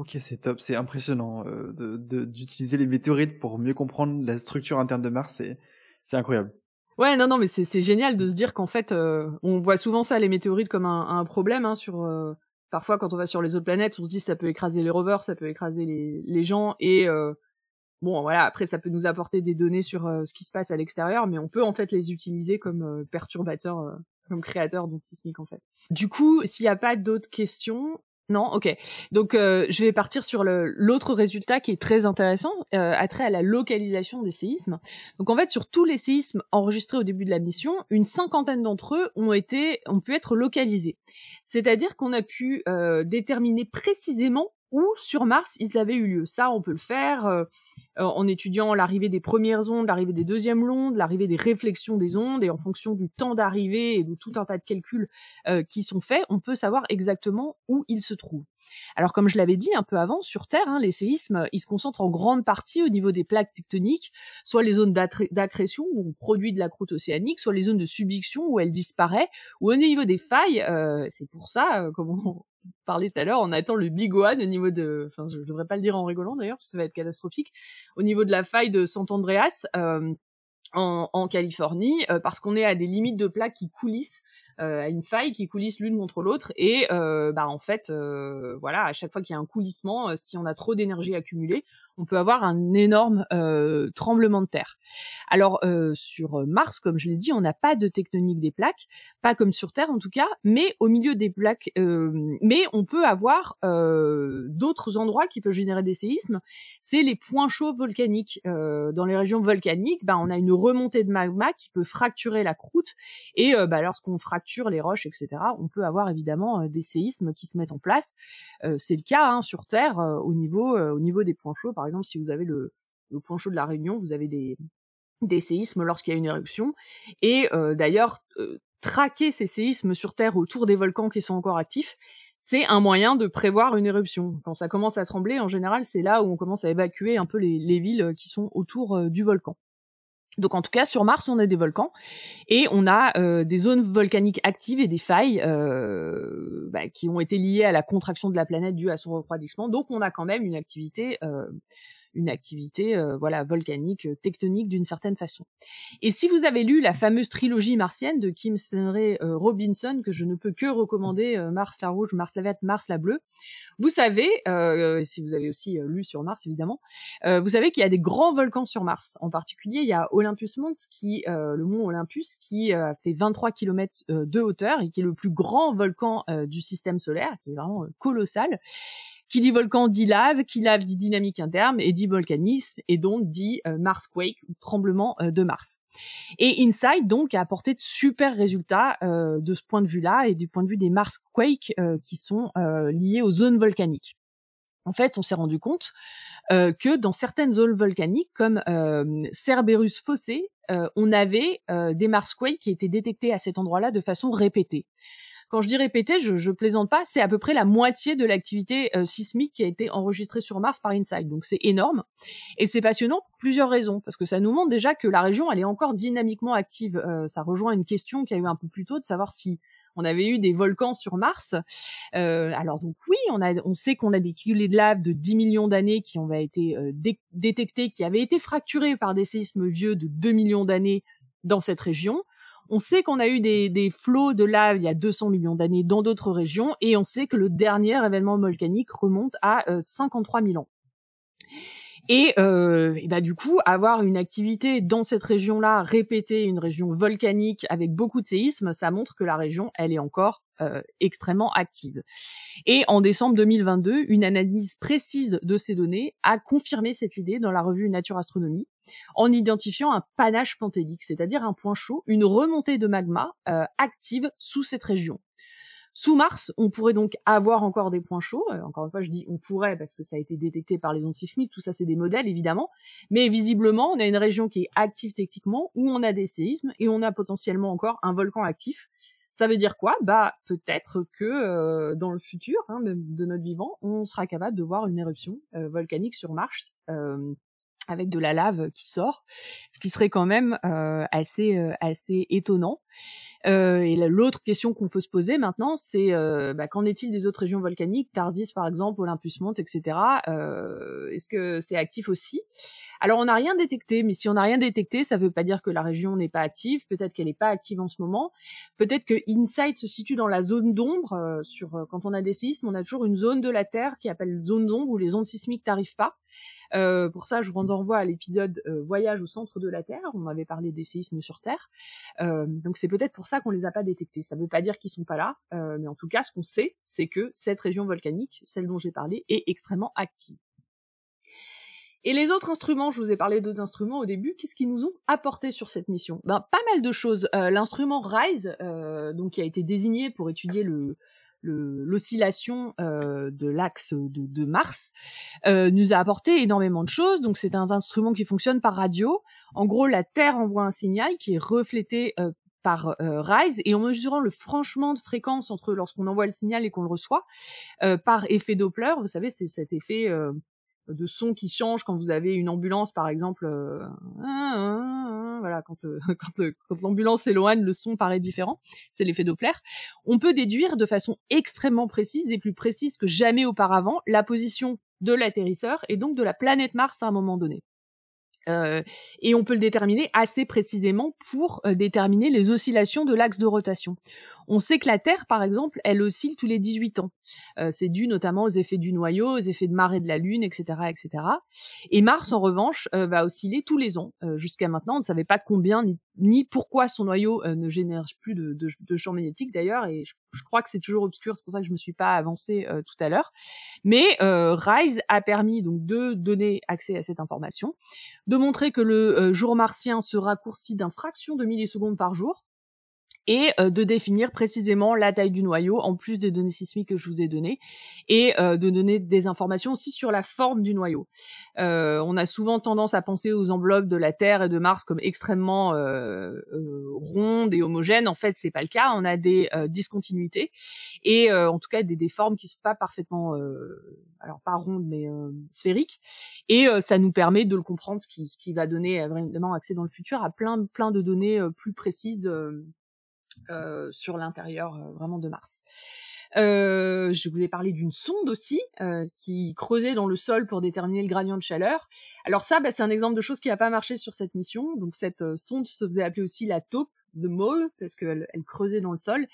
Ok, c'est top, c'est impressionnant euh, d'utiliser les météorites pour mieux comprendre la structure interne de Mars, c'est incroyable. Ouais, non, non, mais c'est génial de se dire qu'en fait, euh, on voit souvent ça, les météorites, comme un, problème. Hein, sur euh, Parfois, quand on va sur les autres planètes, on se dit ça peut écraser les rovers, ça peut écraser les, les gens, et bon, voilà, après, ça peut nous apporter des données sur ce qui se passe à l'extérieur, mais on peut en fait les utiliser comme perturbateurs, comme créateurs d'ondes sismiques, en fait. Du coup, s'il n'y a pas d'autres questions, non, ok. Donc euh, je vais partir sur l'autre résultat qui est très intéressant, euh, trait à la localisation des séismes. Donc en fait, sur tous les séismes enregistrés au début de la mission, une cinquantaine d'entre eux ont été, ont pu être localisés. C'est-à-dire qu'on a pu euh, déterminer précisément où sur Mars ils avaient eu lieu. Ça, on peut le faire euh, euh, en étudiant l'arrivée des premières ondes, l'arrivée des deuxièmes ondes, l'arrivée des réflexions des ondes, et en fonction du temps d'arrivée et de tout un tas de calculs euh, qui sont faits, on peut savoir exactement où ils se trouvent. Alors comme je l'avais dit un peu avant, sur Terre, hein, les séismes, ils se concentrent en grande partie au niveau des plaques tectoniques, soit les zones d'accrétion où on produit de la croûte océanique, soit les zones de subduction où elle disparaît, ou au niveau des failles, c'est pour ça, euh, comme parlait tout à l'heure, on attend le big one au niveau de, enfin je devrais pas le dire en rigolant d'ailleurs, ça va être catastrophique, au niveau de la faille de Sant'Andreas. Euh, en, Californie, euh, parce qu'on est à des limites de plaques qui coulissent euh, à une faille qui coulisse l'une contre l'autre et euh, bah en fait voilà à chaque fois qu'il y a un coulissement si on a trop d'énergie accumulée on peut avoir un énorme euh, tremblement de terre. Alors euh, sur Mars, comme je l'ai dit, on n'a pas de tectonique des plaques, pas comme sur Terre en tout cas, mais au milieu des plaques, euh, mais on peut avoir d'autres endroits qui peuvent générer des séismes. C'est les points chauds volcaniques. dans les régions volcaniques, bah, on a une remontée de magma qui peut fracturer la croûte et bah, lorsqu'on fracture les roches, etc., on peut avoir évidemment des séismes qui se mettent en place. C'est le cas hein, sur Terre au niveau au niveau des points chauds, par exemple, si vous avez le, point chaud de la Réunion, vous avez des, des séismes lorsqu'il y a une éruption. Et euh, d'ailleurs, euh, traquer ces séismes sur Terre autour des volcans qui sont encore actifs, c'est un moyen de prévoir une éruption. Quand ça commence à trembler, en général, c'est là où on commence à évacuer un peu les, villes qui sont autour euh, du volcan. Donc en tout cas sur Mars on a des volcans et on a des zones volcaniques actives et des failles bah, qui ont été liées à la contraction de la planète due à son refroidissement. Donc on a quand même une activité une activité euh, voilà volcanique, euh, tectonique d'une certaine façon. Et si vous avez lu la fameuse trilogie martienne de Kim Stanley Robinson que je ne peux que recommander, Mars la rouge, Mars la verte, Mars la bleue, vous savez, si vous avez aussi lu sur Mars évidemment, vous savez qu'il y a des grands volcans sur Mars. En particulier, il y a Olympus Mons, qui le mont Olympus, qui fait 23 km de hauteur et qui est le plus grand volcan du système solaire, qui est vraiment colossal qui dit volcan dit lave, qui lave dit dynamique interne et dit volcanisme et donc dit euh, Marsquake ou tremblement euh, de Mars. Et Insight donc a apporté de super résultats euh, de ce point de vue-là et du point de vue des Marsquakes qui sont liés aux zones volcaniques. En fait, on s'est rendu compte que dans certaines zones volcaniques, comme Cerberus fossé, on avait des Marsquakes qui étaient détectés à cet endroit-là de façon répétée. Quand je dis répété, je, je plaisante pas, c'est à peu près la moitié de l'activité euh, sismique qui a été enregistrée sur Mars par InSight. Donc c'est énorme et c'est passionnant pour plusieurs raisons parce que ça nous montre déjà que la région elle est encore dynamiquement active. Euh, ça rejoint une question qu'il y a eu un peu plus tôt de savoir si on avait eu des volcans sur Mars. Euh, alors donc oui, on, sait qu'on a des culées de lave de 10 millions d'années qui ont été détectées, qui avaient été fracturées par des séismes vieux de 2 millions d'années dans cette région. On sait qu'on a eu des, flots de lave il y a 200 millions d'années dans d'autres régions, et on sait que le dernier événement volcanique remonte à 53 euh, 000 ans. Et, euh, bah, du coup, avoir une activité dans cette région-là, répétée, une région volcanique avec beaucoup de séismes, ça montre que la région, elle est encore euh, extrêmement active. Et en décembre 2022, une analyse précise de ces données a confirmé cette idée dans la revue Nature Astronomie en identifiant un panache panthélique, c'est-à-dire un point chaud, une remontée de magma euh, active sous cette région. Sous Mars, on pourrait donc avoir encore des points chauds. Euh, encore une fois, je dis on pourrait parce que ça a été détecté par les ondes sismiques. Tout ça, c'est des modèles, évidemment. Mais visiblement, on a une région qui est active techniquement, où on a des séismes et on a potentiellement encore un volcan actif. Ça veut dire quoi? Bah peut-être que euh, dans le futur hein, de, notre vivant, on sera capable de voir une éruption euh, volcanique sur Mars avec de la lave qui sort, ce qui serait quand même assez assez étonnant. Euh, et l'autre question qu'on peut se poser maintenant, c'est euh, bah, qu'en est-il des autres régions volcaniques, Tardis par exemple, Olympus Mont, etc. Euh, Est-ce que c'est actif aussi? Alors on n'a rien détecté, mais si on n'a rien détecté, ça ne veut pas dire que la région n'est pas active. Peut-être qu'elle n'est pas active en ce moment. Peut-être que Insight se situe dans la zone d'ombre. Euh, sur euh, quand on a des sismes, on a toujours une zone de la Terre qui appelle zone d'ombre où les ondes sismiques n'arrivent pas. Euh, pour ça, je vous renvoie à l'épisode Voyage au centre de la Terre. On avait parlé des séismes sur Terre. Donc c'est peut-être pour ça qu'on les a pas détectés. Ça ne veut pas dire qu'ils sont pas là, mais en tout cas, ce qu'on sait, c'est que cette région volcanique, celle dont j'ai parlé, est extrêmement active. Et les autres instruments, je vous ai parlé d'autres instruments au début, qu'est-ce qu'ils nous ont apporté sur cette mission? Ben pas mal de choses. L'instrument RISE, donc qui a été désigné pour étudier le, l'oscillation euh, de l'axe de, Mars euh, nous a apporté énormément de choses. Donc c'est un instrument qui fonctionne par radio. En gros, la Terre envoie un signal qui est reflété euh, par RISE et en mesurant le franchement de fréquence entre lorsqu'on envoie le signal et qu'on le reçoit par effet Doppler, vous savez, c'est cet effet de son qui change quand vous avez une ambulance par exemple euh, hein, hein, hein, voilà quand euh, euh, quand, l'ambulance s'éloigne le son paraît différent. C'est l'effet Doppler. On peut déduire de façon extrêmement précise et plus précise que jamais auparavant la position de l'atterrisseur et donc de la planète Mars à un moment donné. Et on peut le déterminer assez précisément pour déterminer les oscillations de l'axe de rotation. On sait que la Terre, par exemple, elle oscille tous les 18 ans. Euh, c'est dû notamment aux effets du noyau, aux effets de marée de la Lune, etc., etc. Et Mars, en revanche, euh, va osciller tous les ans. Euh, jusqu'à maintenant, on ne savait pas combien ni, pourquoi son noyau ne génère plus de, de, champ magnétique d'ailleurs. Et je, crois que c'est toujours obscur, c'est pour ça que je me suis pas avancé tout à l'heure. Mais RISE a permis donc de donner accès à cette information, de montrer que le jour martien se raccourcit d'un fraction de millisecondes par jour et euh, de définir précisément la taille du noyau en plus des données sismiques que je vous ai données et euh, de donner des informations aussi sur la forme du noyau. Euh, on a souvent tendance à penser aux enveloppes de la Terre et de Mars comme extrêmement rondes et homogènes. En fait, c'est pas le cas. On a des discontinuités et en tout cas des, des, formes qui sont pas parfaitement, alors pas rondes mais sphériques. Et ça nous permet de le comprendre, ce qui, ce qui va donner vraiment accès dans le futur à plein plein de données plus précises euh, sur l'intérieur euh, vraiment de Mars. Euh, je vous ai parlé d'une sonde aussi euh, qui creusait dans le sol pour déterminer le gradient de chaleur. Alors ça, bah, c'est un exemple de chose qui n'a pas marché sur cette mission. Donc cette euh, sonde se faisait appeler aussi la taupe de Mole parce qu'elle elle creusait dans le sol.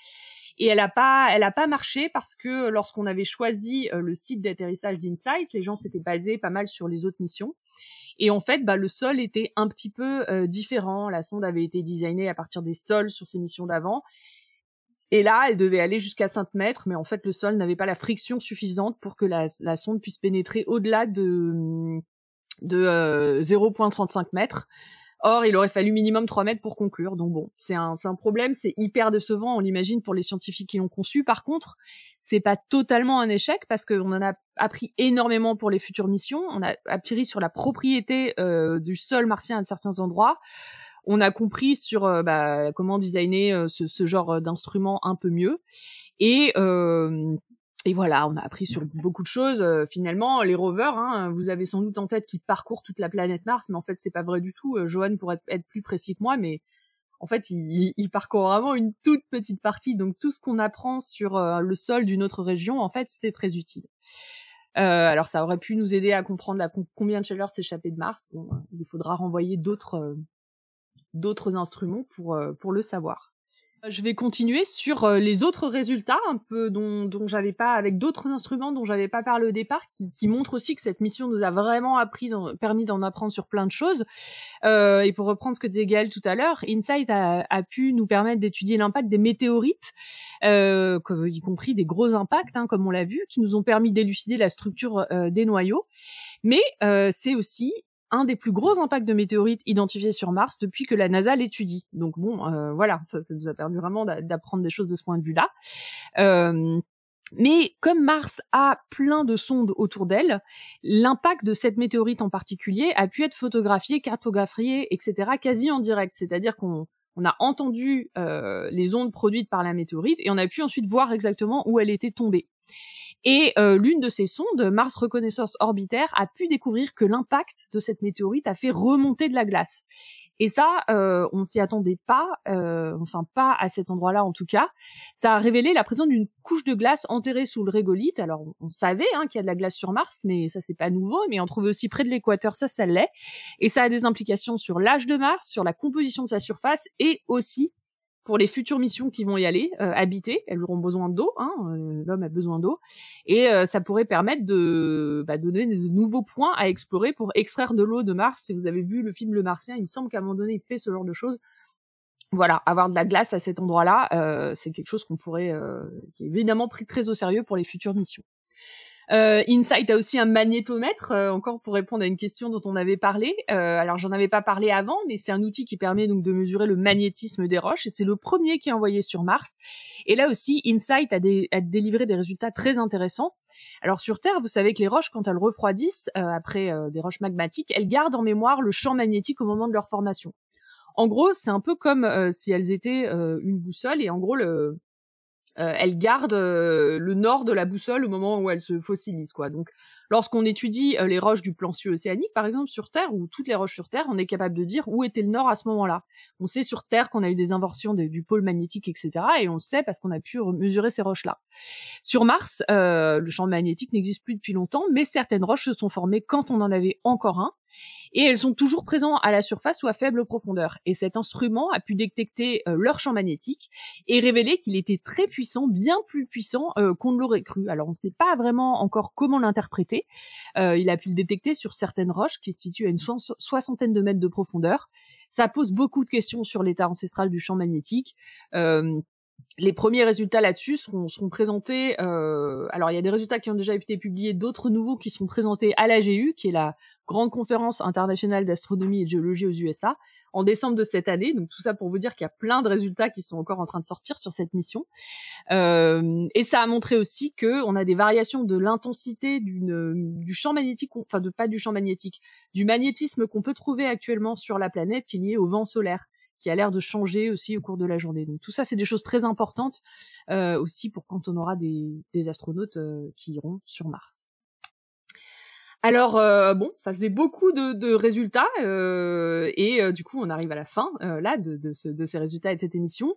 Et elle a pas, elle a pas marché parce que lorsqu'on avait choisi le site d'atterrissage d'Insight, les gens s'étaient basés pas mal sur les autres missions. Et en fait, bah, le sol était un petit peu différent. La sonde avait été designée à partir des sols sur ses missions d'avant. Et là, elle devait aller jusqu'à 5 mètres, mais en fait, le sol n'avait pas la friction suffisante pour que la, sonde puisse pénétrer au-delà de, de 0,35 mètres. Or, il aurait fallu minimum 3 mètres pour conclure. Donc bon, c'est un, un problème, c'est hyper décevant, on l'imagine, pour les scientifiques qui l'ont conçu. Par contre, c'est pas totalement un échec parce qu'on en a appris énormément pour les futures missions. On a appris sur la propriété euh, du sol martien à certains endroits. On a compris sur euh, bah, comment designer euh, ce, ce, genre d'instrument un peu mieux. Et et voilà, on a appris sur beaucoup de choses. Euh, finalement, les rovers, hein, vous avez sans doute en tête qu'ils parcourent toute la planète Mars, mais en fait, c'est pas vrai du tout. Euh, Johan pourrait être plus précis que moi, mais en fait, il, parcourt vraiment une toute petite partie. Donc, tout ce qu'on apprend sur euh, le sol d'une autre région, en fait, c'est très utile. alors, ça aurait pu nous aider à comprendre combien de chaleur s'échappait de Mars. Bon, il faudra renvoyer d'autres instruments pour le savoir. Je vais continuer sur euh, les autres résultats, un peu dont, dont j'avais pas, avec d'autres instruments dont j'avais pas parlé au départ, qui, qui montrent aussi que cette mission nous a vraiment appris, permis d'en apprendre sur plein de choses. Euh, et pour reprendre ce que disait Gaël tout à l'heure, Insight a, a, pu nous permettre d'étudier l'impact des météorites, euh, y compris des gros impacts, hein, comme on l'a vu, qui nous ont permis d'élucider la structure euh, des noyaux. Mais euh, c'est aussi un des plus gros impacts de météorites identifiés sur Mars depuis que la NASA l'étudie. Donc bon, euh, voilà, ça, ça, nous a permis vraiment d'apprendre des choses de ce point de vue-là. Euh, mais comme Mars a plein de sondes autour d'elle, l'impact de cette météorite en particulier a pu être photographié, cartographié, etc., quasi en direct. C'est-à-dire qu'on on a entendu euh, les ondes produites par la météorite et on a pu ensuite voir exactement où elle était tombée. Et euh, l'une de ces sondes, Mars Reconnaissance Orbitaire, a pu découvrir que l'impact de cette météorite a fait remonter de la glace. Et ça, euh, on s'y attendait pas, euh, enfin pas à cet endroit-là en tout cas. Ça a révélé la présence d'une couche de glace enterrée sous le régolithe. Alors on, savait hein, qu'il y a de la glace sur Mars, mais ça c'est pas nouveau. Mais on trouve aussi près de l'équateur, ça ça l'est. Et ça a des implications sur l'âge de Mars, sur la composition de sa surface et aussi pour les futures missions qui vont y aller, euh, habiter. Elles auront besoin d'eau, hein, euh, l'homme a besoin d'eau, et euh, ça pourrait permettre de bah, donner de nouveaux points à explorer pour extraire de l'eau de Mars. Si vous avez vu le film Le Martien, il semble qu'à un moment donné, il fait ce genre de choses. Voilà, avoir de la glace à cet endroit-là, c'est quelque chose qu'on pourrait, qui est évidemment pris très au sérieux pour les futures missions. Euh, Insight a aussi un magnétomètre, euh, encore pour répondre à une question dont on avait parlé. Euh, alors j'en avais pas parlé avant, mais c'est un outil qui permet donc de mesurer le magnétisme des roches et c'est le premier qui est envoyé sur Mars. Et là aussi, Insight a, a délivré des résultats très intéressants. Alors sur Terre, vous savez que les roches, quand elles refroidissent après des roches magmatiques, elles gardent en mémoire le champ magnétique au moment de leur formation. En gros, c'est un peu comme si elles étaient une boussole et en gros le euh, elle garde euh, le nord de la boussole au moment où elle se fossilise, quoi. Donc, lorsqu'on étudie euh, les roches du plan océanique, par exemple, sur Terre, ou toutes les roches sur Terre, on est capable de dire où était le nord à ce moment-là. On sait sur Terre qu'on a eu des inversions du pôle magnétique, etc., et on sait parce qu'on a pu mesurer ces roches-là. Sur Mars, le champ magnétique n'existe plus depuis longtemps, mais certaines roches se sont formées quand on en avait encore un, et elles sont toujours présentes à la surface ou à faible profondeur. Et cet instrument a pu détecter euh, leur champ magnétique et révéler qu'il était très puissant, bien plus puissant euh, qu'on ne l'aurait cru. Alors on ne sait pas vraiment encore comment l'interpréter. Euh, il a pu le détecter sur certaines roches qui se situent à une soixantaine de mètres de profondeur. Ça pose beaucoup de questions sur l'état ancestral du champ magnétique. les premiers résultats là-dessus seront, seront, présentés. alors, il y a des résultats qui ont déjà été publiés, d'autres nouveaux qui seront présentés à l'AGU, qui est la grande conférence internationale d'astronomie et de géologie aux USA en décembre de cette année. Donc tout ça pour vous dire qu'il y a plein de résultats qui sont encore en train de sortir sur cette mission. Euh, et ça a montré aussi que on a des variations de l'intensité du champ magnétique, enfin de pas du champ magnétique, du magnétisme qu'on peut trouver actuellement sur la planète qui est lié au vent solaire qui a l'air de changer aussi au cours de la journée. Donc tout ça, c'est des choses très importantes euh, aussi pour quand on aura des, astronautes euh, qui iront sur Mars. Alors euh, bon, ça faisait beaucoup de, résultats euh, et euh, du coup on arrive à la fin là de, de, ce, de, ces résultats et de cette émission.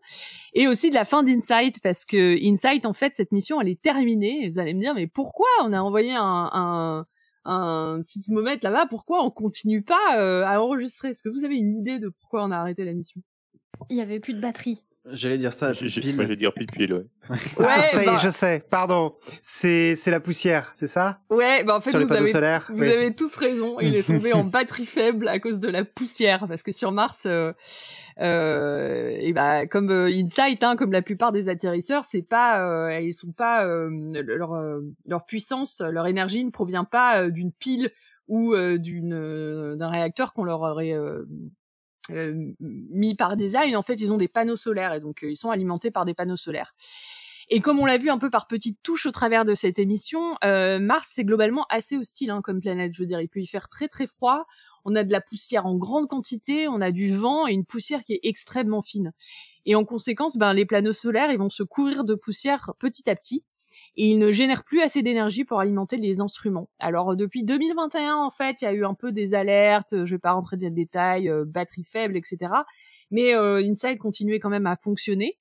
Et aussi de la fin d'Insight parce que Insight en fait cette mission elle est terminée. Et vous allez me dire mais pourquoi on a envoyé un, un, un sismomètre là-bas? Pourquoi on continue pas à enregistrer? Est-ce que vous avez une idée de pourquoi on a arrêté la mission? Il y avait plus de batterie. J'allais dire ça. J'allais dire pile pile, ouais. ouais ah, ça y est, bah je sais. Pardon. C'est c'est la poussière, c'est ça? Ouais, bah en fait vous, avez, vous avez tous raison. Il est tombé en batterie faible à cause de la poussière, parce que sur Mars, euh, euh, et bah comme euh, Insight, hein, comme la plupart des atterrisseurs, c'est pas, euh, ils sont pas euh, leur leur puissance, leur énergie ne provient pas d'une pile ou d'une d'un réacteur qu'on leur aurait euh, mis par design, en fait, ils ont des panneaux solaires et donc euh, ils sont alimentés par des panneaux solaires. Et comme on l'a vu un peu par petites touches au travers de cette émission, euh, Mars c'est globalement assez hostile hein, comme planète. Je veux dire, il peut y faire très très froid. On a de la poussière en grande quantité, on a du vent et une poussière qui est extrêmement fine. Et en conséquence, ben, les panneaux solaires, ils vont se couvrir de poussière petit à petit et il ne génère plus assez d'énergie pour alimenter les instruments. Alors depuis 2021 en fait, il y a eu un peu des alertes, je vais pas rentrer dans les détails, euh, batterie faible, etc. Mais euh, Inside continuait quand même à fonctionner.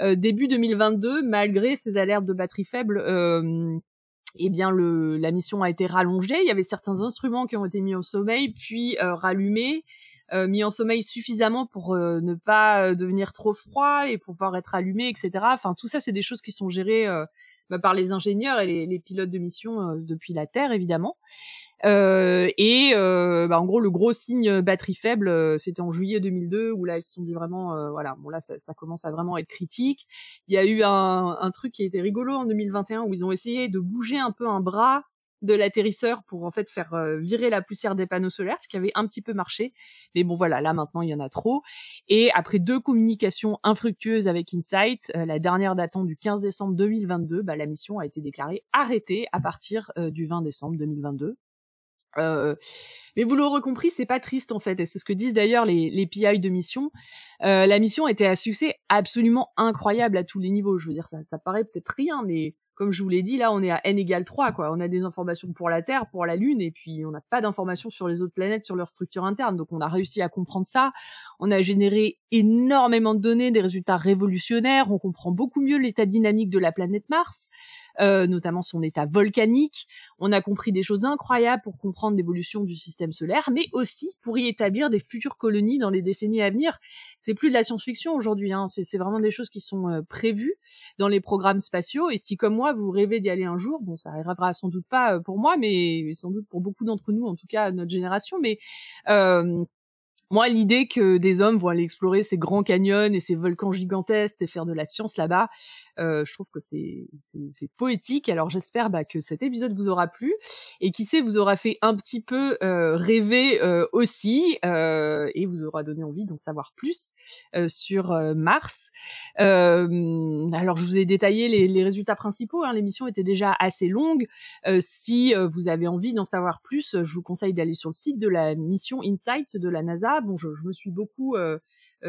Euh, début 2022, malgré ces alertes de batterie faible, euh, eh bien la mission a été rallongée. Il y avait certains instruments qui ont été mis au sommeil, puis euh, rallumés. Euh, mis en sommeil suffisamment pour ne pas devenir trop froid et pour pouvoir être allumé, etc. Enfin, tout ça, c'est des choses qui sont gérées bah, par les ingénieurs et les, les pilotes de mission euh, depuis la Terre, évidemment. Euh, et euh, bah, en gros, le gros signe batterie faible, euh, c'était en juillet 2002 où là ils se sont dit vraiment, euh, voilà, bon là ça, ça, commence à vraiment être critique. Il y a eu un, un, truc qui été rigolo en 2021 où ils ont essayé de bouger un peu un bras de l'atterrisseur pour en fait faire euh, virer la poussière des panneaux solaires, ce qui avait un petit peu marché. Mais bon voilà, là maintenant il y en a trop. Et après deux communications infructueuses avec Insight, euh, la dernière datant du 15 décembre 2022, bah, la mission a été déclarée arrêtée à partir euh, du 20 décembre 2022. mais vous l'aurez compris, c'est pas triste en fait, et c'est ce que disent d'ailleurs les, les PI de mission. la mission était un succès absolument incroyable à tous les niveaux. Je veux dire, ça, ça paraît peut-être rien, mais comme je vous l'ai dit, là, on est à n égale 3, quoi. On a des informations pour la Terre, pour la Lune, et puis on n'a pas d'informations sur les autres planètes, sur leur structure interne. Donc on a réussi à comprendre ça. On a généré énormément de données, des résultats révolutionnaires. On comprend beaucoup mieux l'état dynamique de la planète Mars. Euh, notamment son état volcanique. On a compris des choses incroyables pour comprendre l'évolution du système solaire, mais aussi pour y établir des futures colonies dans les décennies à venir. C'est plus de la science-fiction aujourd'hui, hein. c'est vraiment des choses qui sont euh, prévues dans les programmes spatiaux. Et si, comme moi, vous rêvez d'y aller un jour, bon, ça arrivera sans doute pas euh, pour moi, mais sans doute pour beaucoup d'entre nous, en tout cas notre génération, mais euh, moi, l'idée que des hommes vont aller explorer ces grands canyons et ces volcans gigantesques et faire de la science là-bas, je trouve que c'est poétique. Alors j'espère bah, que cet épisode vous aura plu et qui sait vous aura fait un petit peu euh, rêver euh, aussi euh, et vous aura donné envie d'en savoir plus euh, sur euh, Mars. alors je vous ai détaillé les, les résultats principaux. Hein. L'émission était déjà assez longue. si vous avez envie d'en savoir plus, je vous conseille d'aller sur le site de la mission InSight de la NASA. Bon, je, je me suis beaucoup euh,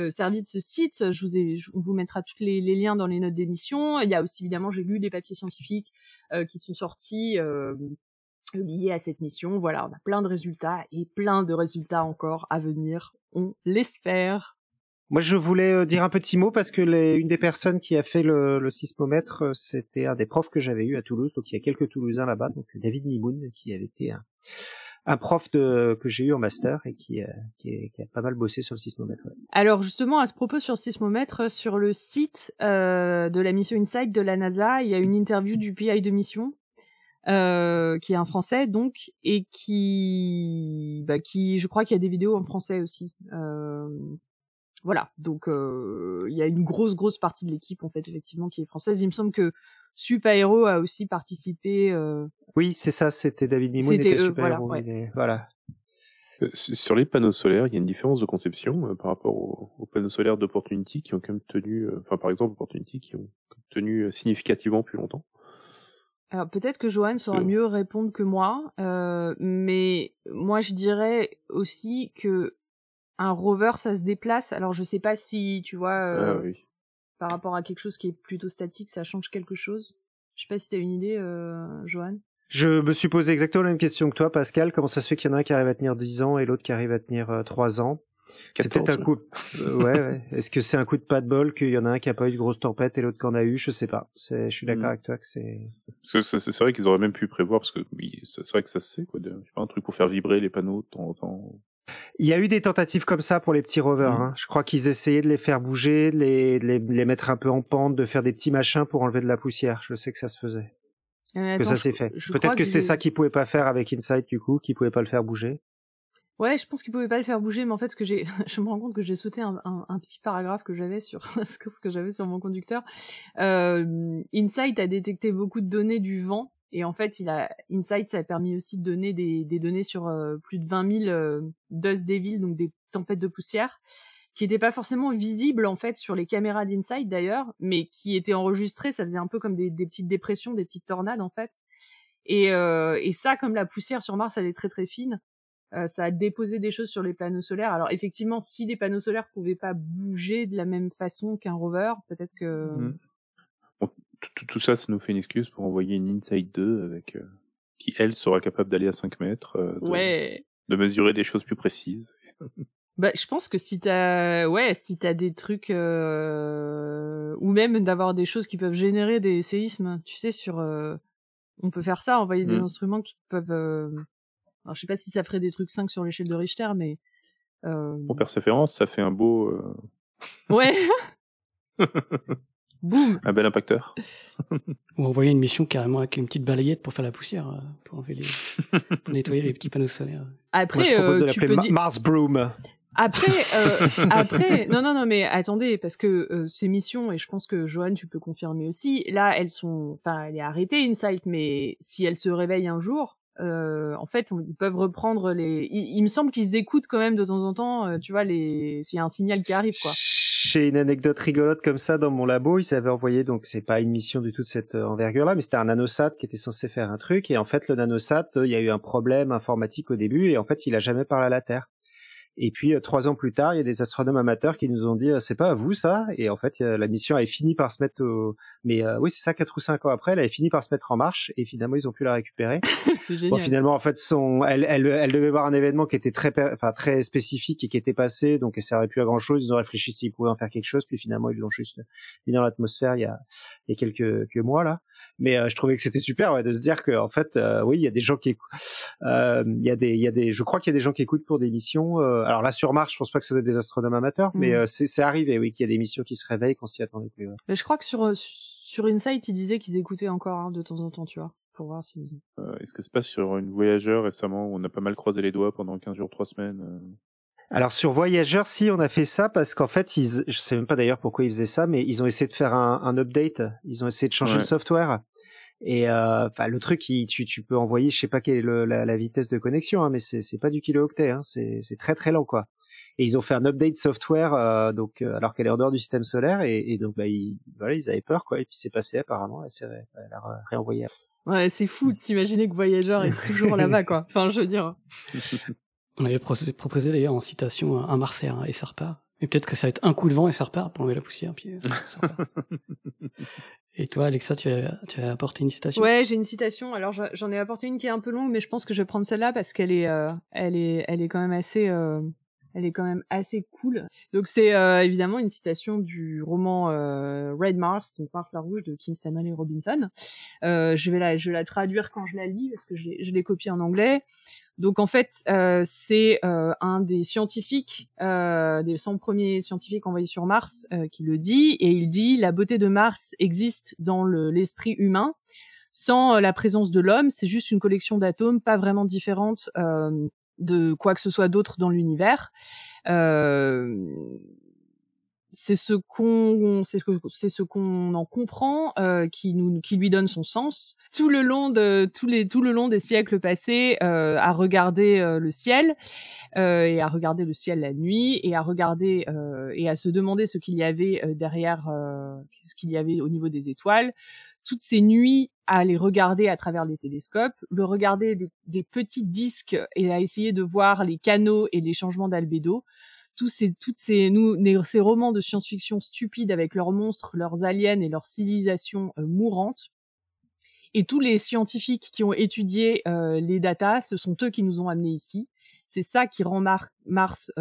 servi de ce site. Je vous ai, vous mettra tous les, liens dans les notes d'émission. Il y a aussi évidemment, j'ai lu des papiers scientifiques euh, qui sont sortis euh, liés à cette mission. Voilà, on a plein de résultats et plein de résultats encore à venir. On l'espère. Moi, je voulais euh, dire un petit mot parce que une des personnes qui a fait le, le sismomètre, euh, c'était un des profs que j'avais eu à Toulouse. Donc, il y a quelques Toulousains là-bas. Donc, David Nimoun, qui avait été un, un prof de, que j'ai eu en master et qui, euh, qui, a pas mal bossé sur le sismomètre. Alors justement, à ce propos sur le sismomètre, sur le site euh, de la mission InSight de la NASA, il y a une interview du PI de mission, euh, qui est un français donc, et qui, bah, qui, je crois qu'il y a des vidéos en français aussi. Euh, voilà, donc euh, il y a une grosse grosse partie de l'équipe en fait effectivement qui est française. Il me semble que Sup Aero a aussi participé. Euh... Oui, c'est ça, c'était David Mimoun était Sup voilà, ouais. voilà. Euh, sur les panneaux solaires, il y a une différence de conception euh, par rapport aux, aux panneaux solaires d'Opportunity qui ont quand même tenu, euh, enfin par exemple Opportunity qui ont tenu significativement plus longtemps. Alors peut-être que Johan saura mieux répondre que moi, mais moi je dirais aussi que un rover ça se déplace. Alors je sais pas si tu vois. Ah, oui par rapport à quelque chose qui est plutôt statique, ça change quelque chose Je sais pas si tu as une idée, euh, Johan Je me suis posé exactement la même question que toi, Pascal. Comment ça se fait qu'il y en a un qui arrive à tenir 10 ans et l'autre qui arrive à tenir 3 ans? C'est peut-être un coup. Euh, ouais, ouais. Est-ce que c'est un coup de pas de bol qu'il y en a un qui a pas eu de grosse tempête et l'autre qui en a eu? Je sais pas. C'est, je suis d'accord mm. avec toi que c'est. C'est vrai qu'ils auraient même pu prévoir parce que oui, c'est vrai que ça se sait quoi. De, pas, un truc pour faire vibrer les panneaux de temps en temps. Il y a eu des tentatives comme ça pour les petits rovers. Mm. Hein. Je crois qu'ils essayaient de les faire bouger, de les, les, les, mettre un peu en pente, de faire des petits machins pour enlever de la poussière. Je sais que ça se faisait. Euh, que ça s'est fait. Peut-être que c'était ça qu'ils pouvaient pas faire avec Insight du coup, qu'ils pouvaient pas le faire bouger. Ouais, je pense qu'il pouvait pas le faire bouger, mais en fait, ce que j'ai, je me rends compte que j'ai sauté un, un, petit paragraphe que j'avais sur ce que j'avais sur mon conducteur. Euh, Insight a détecté beaucoup de données du vent, et en fait, il a Insight, ça a permis aussi de donner des, des données sur euh, plus de 20 000 euh, dust devils, donc des tempêtes de poussière, qui n'étaient pas forcément visibles en fait sur les caméras d'Insight d'ailleurs, mais qui étaient enregistrées. Ça faisait un peu comme des, des petites dépressions, des petites tornades en fait. Et, euh, et ça, comme la poussière sur Mars, elle est très très fine euh, ça a déposé des choses sur les panneaux solaires. Alors effectivement, si les panneaux solaires pouvaient pas bouger de la même façon qu'un rover, peut-être que mmh. Tout, ça, ça nous fait une excuse pour envoyer une Insight 2 avec euh, qui elle sera capable d'aller à 5 mètres, euh, de, ouais. de mesurer des choses plus précises. Bah, je pense que si t'as, ouais, si t'as des trucs, ou même d'avoir des choses qui peuvent générer des séismes, tu sais, sur, on peut faire ça, envoyer des mmh. instruments qui peuvent alors, je sais pas si ça ferait des trucs 5 sur l'échelle de Richter, mais. Euh... Pour persévérance, ça fait un beau. Euh, ouais Boum Un bel impacteur. Ou envoyer une mission carrément avec une petite balayette pour faire la poussière, euh, pour, enlever les... pour nettoyer les petits panneaux solaires. Après, Moi, je propose euh, de l'appeler Mars Broom. Après, euh, après, non, non, non, mais attendez, parce que euh, ces missions, et je pense que Johan, tu peux confirmer aussi, là, elles sont, enfin, elle est arrêtée, Insight, mais si elle se réveille un jour, euh, en fait, ils peuvent reprendre les. Il, me semble qu'ils écoutent quand même de temps en temps, euh, tu vois, les s'il y a un signal qui arrive, quoi. J'ai une anecdote rigolote comme ça dans mon labo. Ils avaient envoyé, donc c'est pas une mission du tout de cette euh, envergure-là, mais c'était un nanosat qui était censé faire un truc. Et en fait, le nanosat, il y a eu un problème informatique au début, et en fait, il a jamais parlé à la Terre. Et puis euh, trois ans plus tard, il y a des astronomes amateurs qui nous ont dit euh, c'est pas à vous ça. Et en fait, la mission avait fini par se mettre au. Mais euh, oui, c'est ça, quatre ou cinq ans après, elle avait fini par se mettre en marche. Et finalement, ils ont pu la récupérer. c'est génial. Bon, finalement, en fait, son... elle, elle, elle devait voir un événement qui était très, enfin très spécifique et qui était passé, donc elle servait plus à grand chose. Ils ont réfléchi s'ils pouvaient en faire quelque chose, puis finalement, ils l'ont juste mis dans l'atmosphère il y a, il y a quelques, quelques mois là mais euh, je trouvais que c'était super ouais, de se dire que en fait euh, oui il y a des gens qui écoutent euh, il y a des il y a des je crois qu'il y a des gens qui écoutent pour des missions alors là sur Mars je pense pas que ça doit être des astronomes amateurs mais mm. c'est c'est arrivé oui qu'il y a des missions qui se réveillent qu'on s'y attendait plus mais je crois que sur sur Insight ils disaient qu'ils écoutaient encore hein, de temps en temps tu vois pour voir si est-ce que c'est pas sur une voyageur récemment où on a pas mal croisé les doigts pendant 15 jours 3 semaines alors sur Voyageur, si on a fait ça parce qu'en fait, ils, je sais même pas d'ailleurs pourquoi ils faisaient ça, mais ils ont essayé de faire un, un update. Ils ont essayé de changer le software. Et euh, enfin, le truc, tu, tu peux envoyer, je sais pas quelle est le, la, la, vitesse de connexion, hein, mais c'est c'est pas du kilo-octet, hein, c'est c'est très très lent quoi. Et ils ont fait un update software, euh, donc euh, alors qu'elle est en dehors du système solaire, et, et donc bah ils, voilà, ils avaient peur quoi, et puis c'est passé apparemment, elle s'est elle a réenvoyé. Ouais, c'est fou de s'imaginer que Voyageur est toujours là-bas quoi. Enfin, je veux dire. On avait proposé d'ailleurs en citation un Marseille et ça repart. Et peut-être que ça va être un coup de vent et ça repart pour enlever la poussière. Puis, ça Et toi, Alexa, tu as, tu as apporté une citation? Ouais, j'ai une citation. Alors, j'en ai apporté une qui est un peu longue, mais je pense que je vais prendre celle-là parce qu'elle est, euh, elle est, elle est quand même assez, euh, elle est quand même assez cool. Donc, c'est euh, évidemment une citation du roman Red Mars, donc Mars la rouge de Kim Stanley Robinson. je vais la, je vais la traduire quand je la lis parce que je l'ai copiée en anglais. Donc en fait, euh, c'est euh, un des scientifiques, euh, des 100 premiers scientifiques envoyés sur Mars, euh, qui le dit, et il dit la beauté de Mars existe dans l'esprit humain. Sans euh, la présence de l'homme, c'est juste une collection d'atomes, pas vraiment différente de quoi que ce soit d'autre dans l'univers. Euh, c'est ce qu'on c'est ce qu'on en comprend euh, qui nous qui lui donne son sens tout le long de tous les tout le long des siècles passés euh, à regarder euh, le ciel euh, et à regarder le ciel la nuit et à regarder euh, et à se demander ce qu'il y avait derrière ce qu'il y avait au niveau des étoiles. Toutes ces nuits à les regarder à travers les télescopes, le regarder des petits disques et à essayer de voir les canaux et les changements d'albédo tous ces, toutes ces, nous, ces romans de science-fiction stupides avec leurs monstres, leurs aliens et leurs civilisations euh, mourantes. et tous les scientifiques qui ont étudié les datas, ce sont eux qui nous ont amenés ici. C'est ça qui rend Mars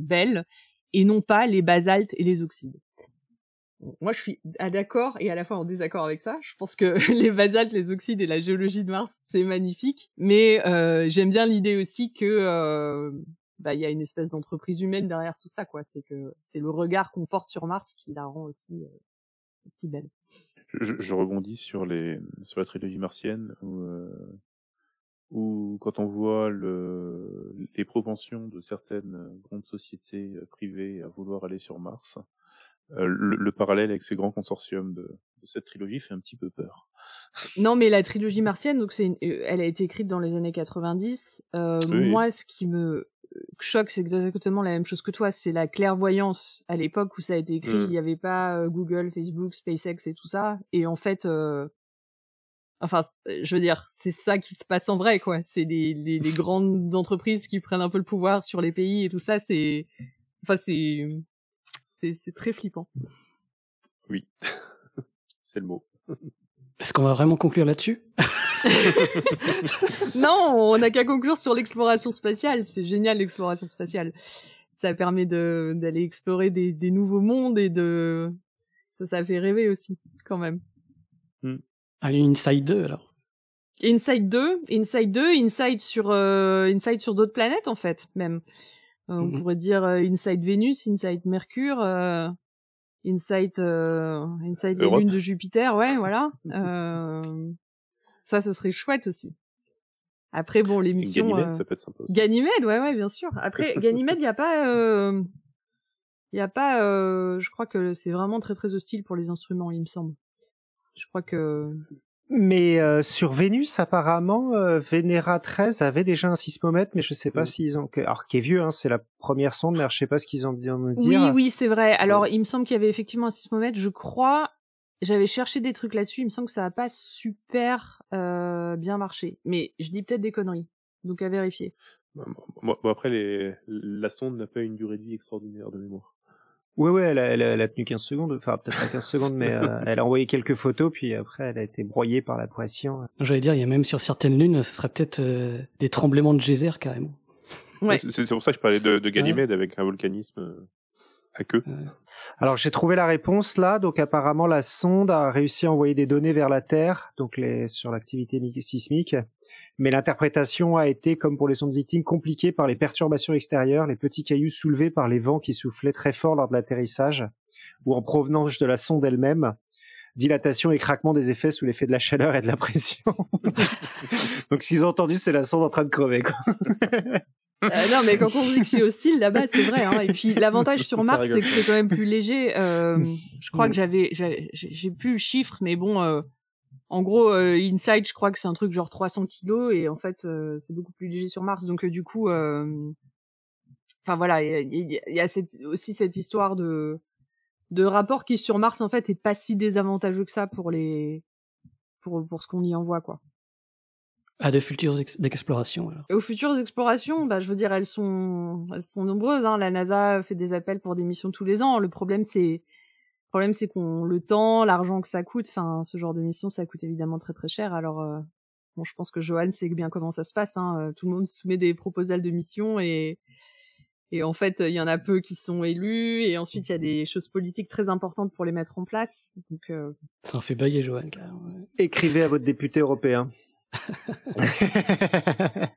belle et non pas les basaltes et les oxydes. Moi, je suis d'accord et à la fois en désaccord avec ça. Je pense que les basaltes, les oxydes et la géologie de Mars, c'est magnifique. Mais euh, j'aime bien l'idée aussi que euh, bah, il y a une espèce d'entreprise humaine derrière tout ça, quoi. C'est que c'est le regard qu'on porte sur Mars qui la rend aussi euh, aussi belle. Je, je, rebondis sur les sur la trilogie martienne où, euh, où quand on voit le, les propensions de certaines grandes sociétés euh, privées à vouloir aller sur Mars, euh, le, parallèle avec ces grands consortiums de, de, cette trilogie fait un petit peu peur. Non, mais la trilogie martienne, donc c'est, elle a été écrite dans les années 90. Euh, Moi, ce qui me choque, c'est exactement la même chose que toi. C'est la clairvoyance. À l'époque où ça a été écrit, mm. il n'y avait pas euh, Google, Facebook, SpaceX et tout ça. Et en fait, euh... enfin, je veux dire, c'est ça qui se passe en vrai, quoi. C'est les, les, les grandes entreprises qui prennent un peu le pouvoir sur les pays et tout ça. C'est, enfin, c'est c'est très flippant. Oui, c'est le mot. Est-ce qu'on va vraiment conclure là-dessus? Non, on n'a qu'à conclure sur l'exploration spatiale. C'est génial l'exploration spatiale. Ça permet d'aller explorer des, des, nouveaux mondes et de ça, ça fait rêver aussi, quand même. Hmm. Allez, Inside 2 alors. Inside 2, Inside 2, Inside sur euh, Inside sur d'autres planètes en fait, même. Euh, on mmh pourrait dire euh, Inside Vénus, Inside Mercure, euh, Inside Inside les lunes de Jupiter, ouais, voilà. ça, ce serait chouette aussi. Après, bon, l'émission. Ganymède, ça peut être sympa. Aussi. Ganymède, ouais, ouais, bien sûr. Après, Ganymède, il y a pas, il y a pas. je crois que c'est vraiment très très hostile pour les instruments, il me semble. Je crois que mais euh, sur Vénus, apparemment, euh, Vénéra 13 avait déjà un sismomètre, mais je sais pas s'ils ont... Alors, qui est vieux, hein, c'est la première sonde, mais je sais pas ce qu'ils ont dit me dire. Oui, oui, c'est vrai. Alors, il me semble qu'il y avait effectivement un sismomètre. Je crois... J'avais cherché des trucs là-dessus. Il me semble que ça a pas super euh, bien marché. Mais je dis peut-être des conneries. Donc, à vérifier. Bon, après, les... la sonde n'a pas une durée de vie extraordinaire de mémoire. Ouais, ouais, elle a, elle, a, tenu 15 secondes, enfin peut-être pas 15 secondes, mais euh, elle a envoyé quelques photos, puis après elle a été broyée par la pression. J'allais dire, il y a même sur certaines lunes, ce serait peut-être euh, des tremblements de geyser carrément. Ouais. C'est pour ça que je parlais de, de Ganymède avec un volcanisme queue. Alors j'ai trouvé la réponse là, donc apparemment la sonde a réussi à envoyer des données vers la Terre, donc les sur l'activité sismique mais l'interprétation a été, comme pour les sondes victimes, compliquée par les perturbations extérieures, les petits cailloux soulevés par les vents qui soufflaient très fort lors de l'atterrissage, ou en provenance de la sonde elle-même, dilatation et craquement des effets sous l'effet de la chaleur et de la pression. Donc s'ils ont entendu, c'est la sonde en train de crever. Quoi. Euh, non, mais quand on dit que c'est hostile, là-bas, c'est vrai. Hein. Et puis l'avantage sur Mars, c'est que c'est quand même plus léger. Euh, je crois que j'avais, j'ai plus le chiffre, mais bon, euh, en gros, euh, Inside, je crois que c'est un truc genre 300 kilos et en fait, euh, c'est beaucoup plus léger sur Mars. Donc du coup, enfin voilà, il y a, aussi cette histoire de de rapport qui sur Mars en fait est pas si désavantageux que ça pour les pour pour ce qu'on y envoie quoi. À de futures explorations. aux futures explorations, bah je veux dire elles sont elles sont nombreuses. Hein. La NASA fait des appels pour des missions tous les ans. Le problème c'est le problème, c'est qu'on le temps, l'argent que ça coûte, enfin, ce genre de mission, ça coûte évidemment très très cher. Alors, euh, bon, je pense que Johan sait bien comment ça se passe. Hein. Euh, tout le monde soumet des proposals de mission et et en fait, il y en a peu qui sont élus et ensuite il y a des choses politiques très importantes pour les mettre en place. Donc, euh... ça en fait bailler Johan. Écrivez à votre député européen.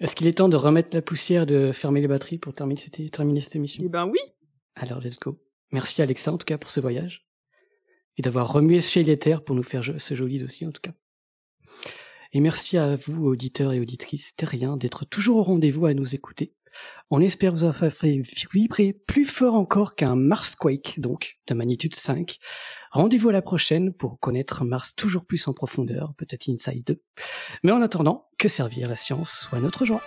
Est-ce qu'il est temps de remettre la poussière, de fermer les batteries pour terminer cette, terminer cette émission? Eh ben oui. Alors, let's go. Merci Alexa en tout cas pour ce voyage et d'avoir remué chez les terres pour nous faire ce joli dossier en tout cas. Et merci à vous auditeurs et auditrices terriens d'être toujours au rendez-vous à nous écouter. On espère vous avoir fait vibrer plus fort encore qu'un Marsquake, donc de magnitude 5. Rendez-vous à la prochaine pour connaître Mars toujours plus en profondeur, peut-être Inside 2. Mais en attendant, que servir la science soit notre joie.